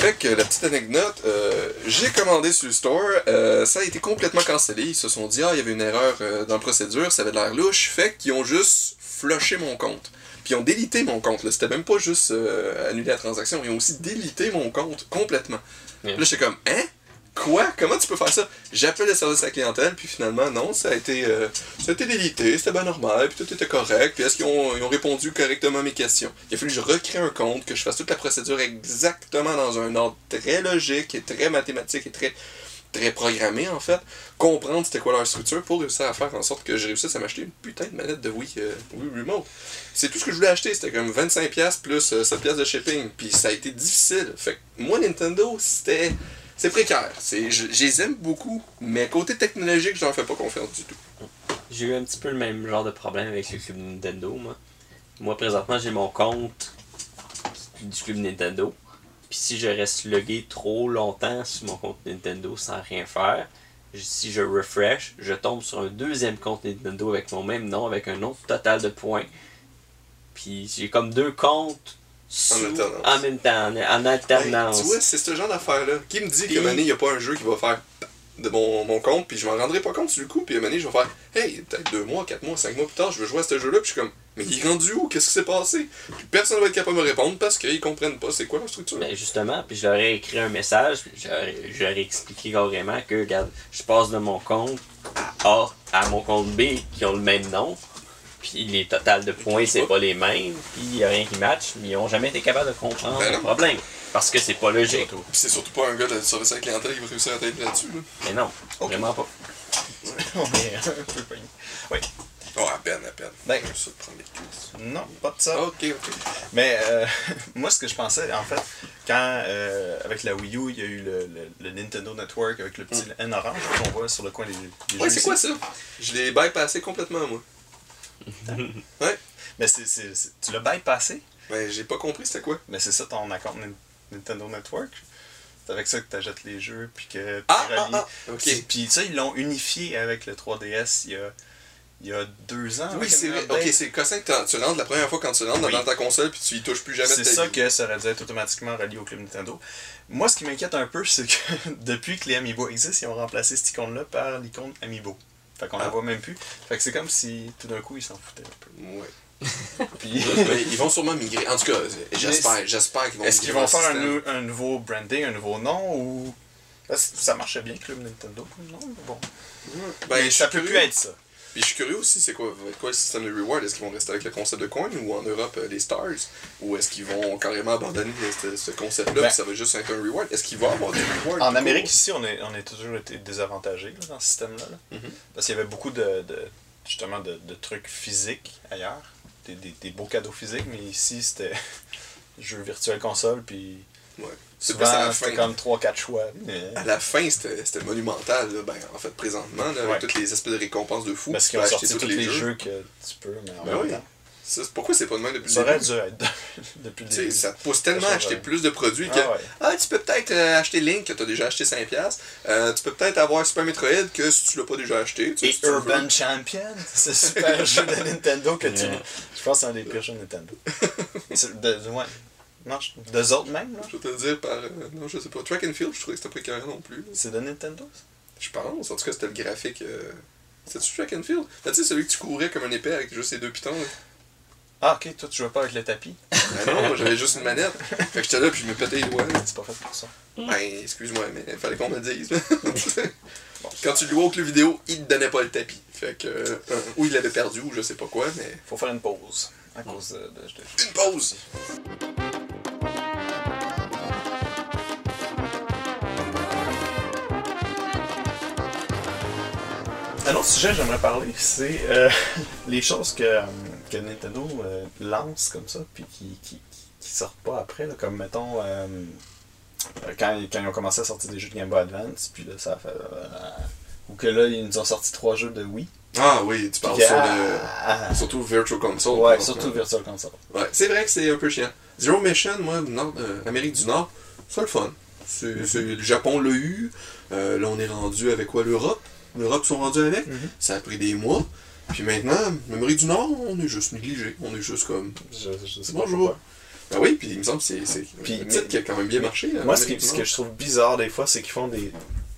fait que la petite anecdote, euh, j'ai commandé sur le store, euh, ça a été complètement cancellé. Ils se sont dit, ah, il y avait une erreur euh, dans la procédure, ça avait de l'air louche. Fait qu'ils ont juste flushé mon compte. Puis ils ont délité mon compte. là. C'était même pas juste euh, annuler la transaction. Ils ont aussi délité mon compte complètement. Là, j'étais comme, hein? Quoi? Comment tu peux faire ça? J'appelle le service à la clientèle, puis finalement, non, ça a été, euh, délité, c'était bien normal, puis tout était correct, puis est-ce qu'ils ont, ont répondu correctement à mes questions? Il a fallu que je recrée un compte, que je fasse toute la procédure exactement dans un ordre très logique et très mathématique et très, très programmé, en fait. Comprendre c'était quoi leur structure pour réussir à faire en sorte que je réussisse à m'acheter une putain de manette de Wii, euh, Wii Remote. C'est tout ce que je voulais acheter, c'était comme 25$ plus euh, 7$ de shipping, puis ça a été difficile. Fait que moi, Nintendo, c'était. C'est précaire. C'est, je, je les aime beaucoup, mais côté technologique, je n'en fais pas confiance du tout. J'ai eu un petit peu le même genre de problème avec le club Nintendo, moi. Moi, présentement, j'ai mon compte du club Nintendo. Puis si je reste logué trop longtemps sur mon compte Nintendo sans rien faire, si je refresh, je tombe sur un deuxième compte Nintendo avec mon même nom, avec un autre total de points. Puis j'ai comme deux comptes sous- alternance. en même temps, en, alternance. tu vois, c'est ce genre d'affaire-là. Qui me dit Puis- que Mané, il n'y a pas un jeu qui va faire de mon, mon compte, puis je m'en rendrai pas compte sur le coup, puis Mané, je vais faire Hey, peut-être deux mois, quatre mois, cinq mois plus tard, je veux jouer à ce jeu-là, puis je suis comme Mais il est rendu où? Qu'est-ce qui s'est passé? Puis personne va être capable de me répondre parce qu'ils comprennent pas c'est quoi la structure. Ben justement, puis je leur ai écrit un message, puis ai expliqué carrément que, regarde, je passe de mon compte A à mon compte B qui ont le même nom, puis les totals de points, c'est pas les mêmes, puis il n'y a rien qui match, mais ils ont jamais été capables de comprendre Ben le non. problème. Parce que c'est pas logique. Puis c'est surtout pas un gars de service à la clientèle qui va réussir à t'aider là-dessus. Là. Mais non, vraiment pas. [laughs] On est un peu pogné. Oui. Oh, à peine, à peine. Ben- ça de prendre les cuisses. Non, pas de ça. Ok, ok. Mais euh, [laughs] moi, ce que je pensais, en fait, quand euh, avec la Wii U, il y a eu le, le- le Nintendo Network avec le petit N orange qu'on voit sur le coin des, des Ouais, jeux c'est quoi ça? Je l'ai bypassé complètement, moi. Ouais. Mais c'est, c'est- c'est- tu l'as bypassé, Ben, j'ai pas compris c'était quoi. mais c'est ça ton account Nin- Nintendo Network? C'est avec ça que tu achètes les jeux, puis que tu Ah, ah, ah, ok. C'est- Puis ça, ils l'ont unifié avec le 3DS il y a, il y a deux ans. Oui, avec c'est vrai. update. Ok, c'est cossin que tu rentres la première fois quand tu rentres Oui. dans ta console puis tu y touches plus jamais C'est ça vie. que ça aurait dû être automatiquement relié au club Nintendo. Moi, ce qui m'inquiète un peu, c'est que [laughs] depuis que les Amiibo existent, ils ont remplacé cette icône-là par l'icône Amiibo. Fait qu'on la Ah. voit même plus. Fait que c'est comme si tout d'un coup ils s'en foutaient un peu. Ouais. [laughs] Puis, Mais ils vont sûrement migrer. En tout cas, j'espère, j'espère qu'ils vont est-ce qu'ils vont faire un, système. nou- un nouveau branding, un nouveau nom ou. Ça marchait bien, Club Nintendo? Non, bon. Ben, Mais ça peut plus être ça. Puis je suis curieux aussi, c'est quoi, quoi le système de reward? Est-ce qu'ils vont rester avec le concept de coin ou en Europe euh, les stars? Ou est-ce qu'ils vont carrément abandonner ce, ce concept-là Ben- ça va juste être un reward? Est-ce qu'il va avoir des rewards En Amérique, ici, on est, on est toujours été désavantagés là, dans ce système-là. là. Mhm. Parce qu'il y avait beaucoup de, de- justement de, de trucs physiques ailleurs. Des, des- des beaux cadeaux physiques, mais ici, c'était [laughs] jeu virtuel console, puis Ouais. Souvent, la c'était fin. comme 3-4 choix. Mais- À la fin, c'était c'était monumental. là. Ben, en fait, présentement, là, avec Ouais. toutes les espèces de récompenses de fou, Parce qu'ils ont acheter sorti tous les, les jeux. jeux que tu peux, mais en Ben même oui. temps. Ça, pourquoi c'est pas de même depuis le Ça aurait début? dû être [laughs] depuis le début. ça te pousse tellement Ça à acheter plus de produits que Ah ouais. Ah, tu peux peut-être euh, acheter Link que tu as déjà acheté 5$. Euh, tu peux peut-être avoir Super Metroid que si tu l'as pas déjà acheté. Tu Et si tu. Urban Champion, c'est super [laughs] jeu de Nintendo que tu. Je pense que c'est un des pires jeux de Nintendo. [laughs] De- ouais. Non, je- deux autres même, là. Je vais te le dire par. euh, non, je sais pas. Track and Field, je trouvais que c'était pas écœurant non plus. C'est de Nintendo, ça? Je pense. En tout cas, c'était le graphique. Euh... C'était-tu Track and Field? Tu sais, celui que tu courais comme un épée avec juste les deux pitons. là. Ah, ok, toi tu jouais pas avec le tapis? Ah [laughs] non, moi j'avais juste une manette. Fait que j'étais là puis je me pétais les doigts. C'est pas fait pour ça. Ben, excuse-moi, mais il fallait qu'on me le dise. [laughs] Quand tu le louais au club vidéo, il te donnait pas le tapis. Fait que. euh, ou il l'avait perdu, ou je sais pas quoi, mais. Faut faire une pause. À cause de. de- de- Une pause Un autre sujet que j'aimerais parler, c'est euh, [laughs] les choses que, que Nintendo euh, lance comme ça, puis qui, qui, sortent pas après, là, comme mettons euh, quand, quand ils ont commencé à sortir des jeux de Game Boy Advance, puis là ça a fait. ou que là ils nous ont sorti trois jeux de Wii. Ah oui, tu parles Puis sur le. ah, ah, Surtout Virtual Console. ouais, surtout. Virtual Console. Ouais, c'est vrai que c'est un peu chiant. Zero Mission, moi, nord, Amérique du Nord, c'est le fun. C'est, c'est- le Japon l'a eu. Là, on est rendu avec quoi L'Europe? L'Europe sont rendus avec. Mhm. Ça a pris des mois. Puis maintenant, l'Amérique du Nord, on est juste négligé. On est juste comme. Je, je sais pas Bonjour. Ah oui, puis il me semble que c'est, c'est Puis, un titre mais- qui a quand même bien marché. Moi, ce, qui- ce que je trouve bizarre des fois, c'est qu'ils font des.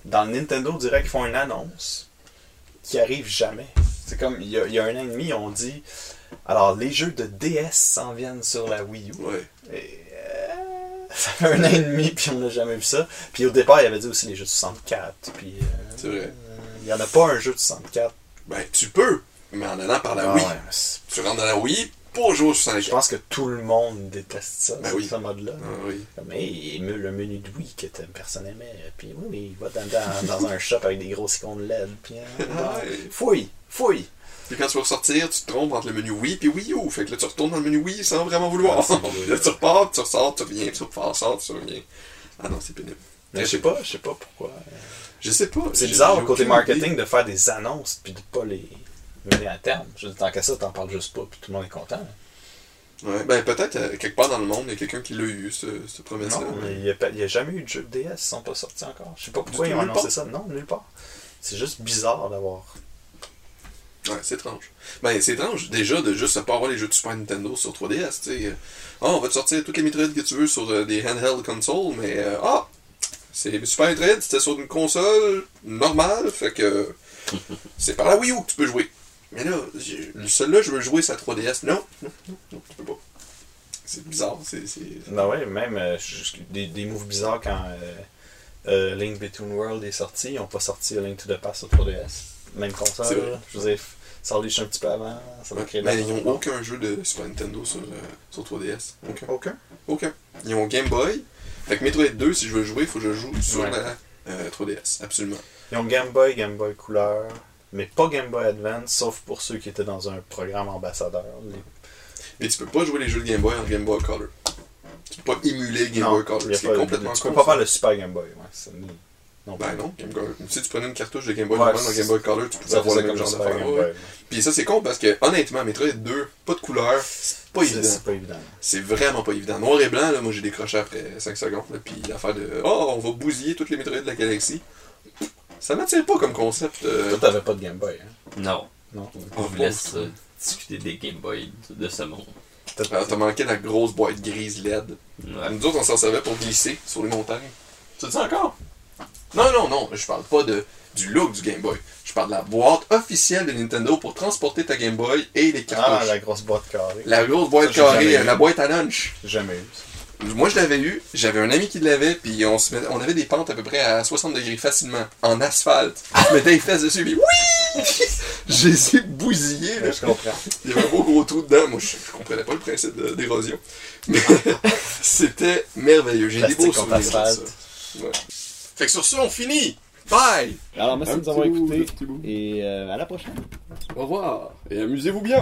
Dans le Nintendo direct, ils font une annonce qui arrive jamais. C'est comme, il y a, il y a un an et demi, on dit Alors, les jeux de DS s'en viennent sur la Wii U. Ouais. Et, euh, [laughs] ça fait un an et demi, puis on n'a jamais vu ça. Puis au départ, il y avait dit aussi les jeux de 64. Puis, euh, C'est vrai. Il n'y en a pas un jeu de 64. Ben, tu peux, mais en allant par la Ah Wii. ouais, Tu rentres dans la Wii pour jouer au je 64. pense que tout le monde déteste ça, Ben ce- oui. ce mode-là. Ah oui. Mais il émule le menu de Wii que personne aimait. Puis oui, mais il va dans, dans, dans un shop avec des grosses icônes LED. Puis, euh, Ah ouais. fouille, fouille. Puis quand tu vas ressortir, tu te trompes entre le menu Wii et Wii U. Fait que là, tu retournes dans le menu Wii sans vraiment vouloir. Ah, là, tu repars, tu ressors, tu reviens, tu ressors, tu reviens. Ah non, c'est pénible. Mais je sais pas, je sais pas pourquoi. Je sais pas. C'est bizarre, j'ai côté marketing, idée. de faire des annonces puis de pas les mener à terme. Je veux dire, tant qu'à ça, t'en parles juste pas puis tout le monde est content. Ouais, ben peut-être euh, quelque part dans le monde, il y a quelqu'un qui l'a eu, ce, cette promesse-là. Non, mais il n'y a, jamais eu de jeu de DS, ils sont pas sortis encore. Je sais pas pourquoi ils ont annoncé part? ça. Non, nulle part. C'est juste bizarre d'avoir. Ouais, c'est étrange. Ben, c'est étrange, déjà, de juste pas avoir les jeux de Super Nintendo sur 3DS, tu sais. Ah, on va te sortir toutes les Metroid que tu veux sur euh, des handheld consoles, mais euh, ah! C'est Super Metroid, c'était sur une console normale, fait que c'est par la Wii U que tu peux jouer. Mais là, celui-là, je veux jouer sa 3DS. Non, non, non, non, tu peux pas. C'est bizarre, c'est... c'est- Ben ouais, même euh, des, des moves bizarres quand euh, euh, Link Between World est sorti, ils ont pas sorti Link to the Past sur 3DS. Même console. Je veux dire, ça release un petit peu avant. Ça doit créer mais la- ils n'ont aucun jeu de Super Nintendo sur, euh, sur 3DS. Aucun. Aucun? Aucun. Ils ont Game Boy. Fait que Metroid 2, si je veux jouer, il faut que je joue sur Ouais. la euh, 3DS. Absolument. Ils ont Game Boy, Game Boy couleur, mais pas Game Boy Advance, sauf pour ceux qui étaient dans un programme ambassadeur. Les- Mais tu peux pas jouer les jeux de Game Boy en Game Boy Color. Tu peux pas émuler Game Non, Boy Color. C'est complètement Tu peux pas faire le Super Game Boy. Ouais, non, Ben non, Game Boy. Si tu prenais une cartouche de Game Boy Ouais, normal dans Game Boy Color, tu pouvais avoir le même genre d'affaire. Ouais. Puis ça, c'est con parce que, honnêtement, Metroid 2, pas de couleur, c'est pas évident. C'est pas évident. C'est vraiment pas évident. Noir et blanc, là, moi j'ai décroché après 5 secondes. Là, puis l'affaire de Oh, on va bousiller toutes les Metroid de la galaxie. Ça m'attire pas comme concept. euh, Toi, t'avais pas de Game Boy. Hein? Non. Non. Je vous laisse euh, discuter des Game Boy de ce monde. T'as- t'as manqué la grosse boîte grise LED. Ouais. Nous autres, on s'en servait pour glisser sur les montagnes. Tu le dis encore? Non, non, non. Je parle pas de, du look du Game Boy. Je parle de la boîte officielle de Nintendo pour transporter ta Game Boy et les Ah, cartouches. la grosse boîte carrée. la... grosse boîte Ça, j'ai carrée, eu. la boîte à lunch. J'ai jamais eu ça. Moi, je l'avais eu. J'avais un ami qui l'avait, puis on, se met- on avait des pentes à peu près à 60 degrés facilement, en asphalte. Je mettais les fesses dessus, puis oui! Je les ai bousillés, là. Je comprends. Il y avait un beau gros trou dedans. Moi, je, je comprenais pas le principe de- d'érosion. Mais [laughs] c'était merveilleux. J'ai des beaux souvenirs de ça. Ouais. Fait que sur ce, on finit. Bye! Alors, merci Un de nous avoir écoutés et euh, à la prochaine. Au revoir. Et amusez-vous bien.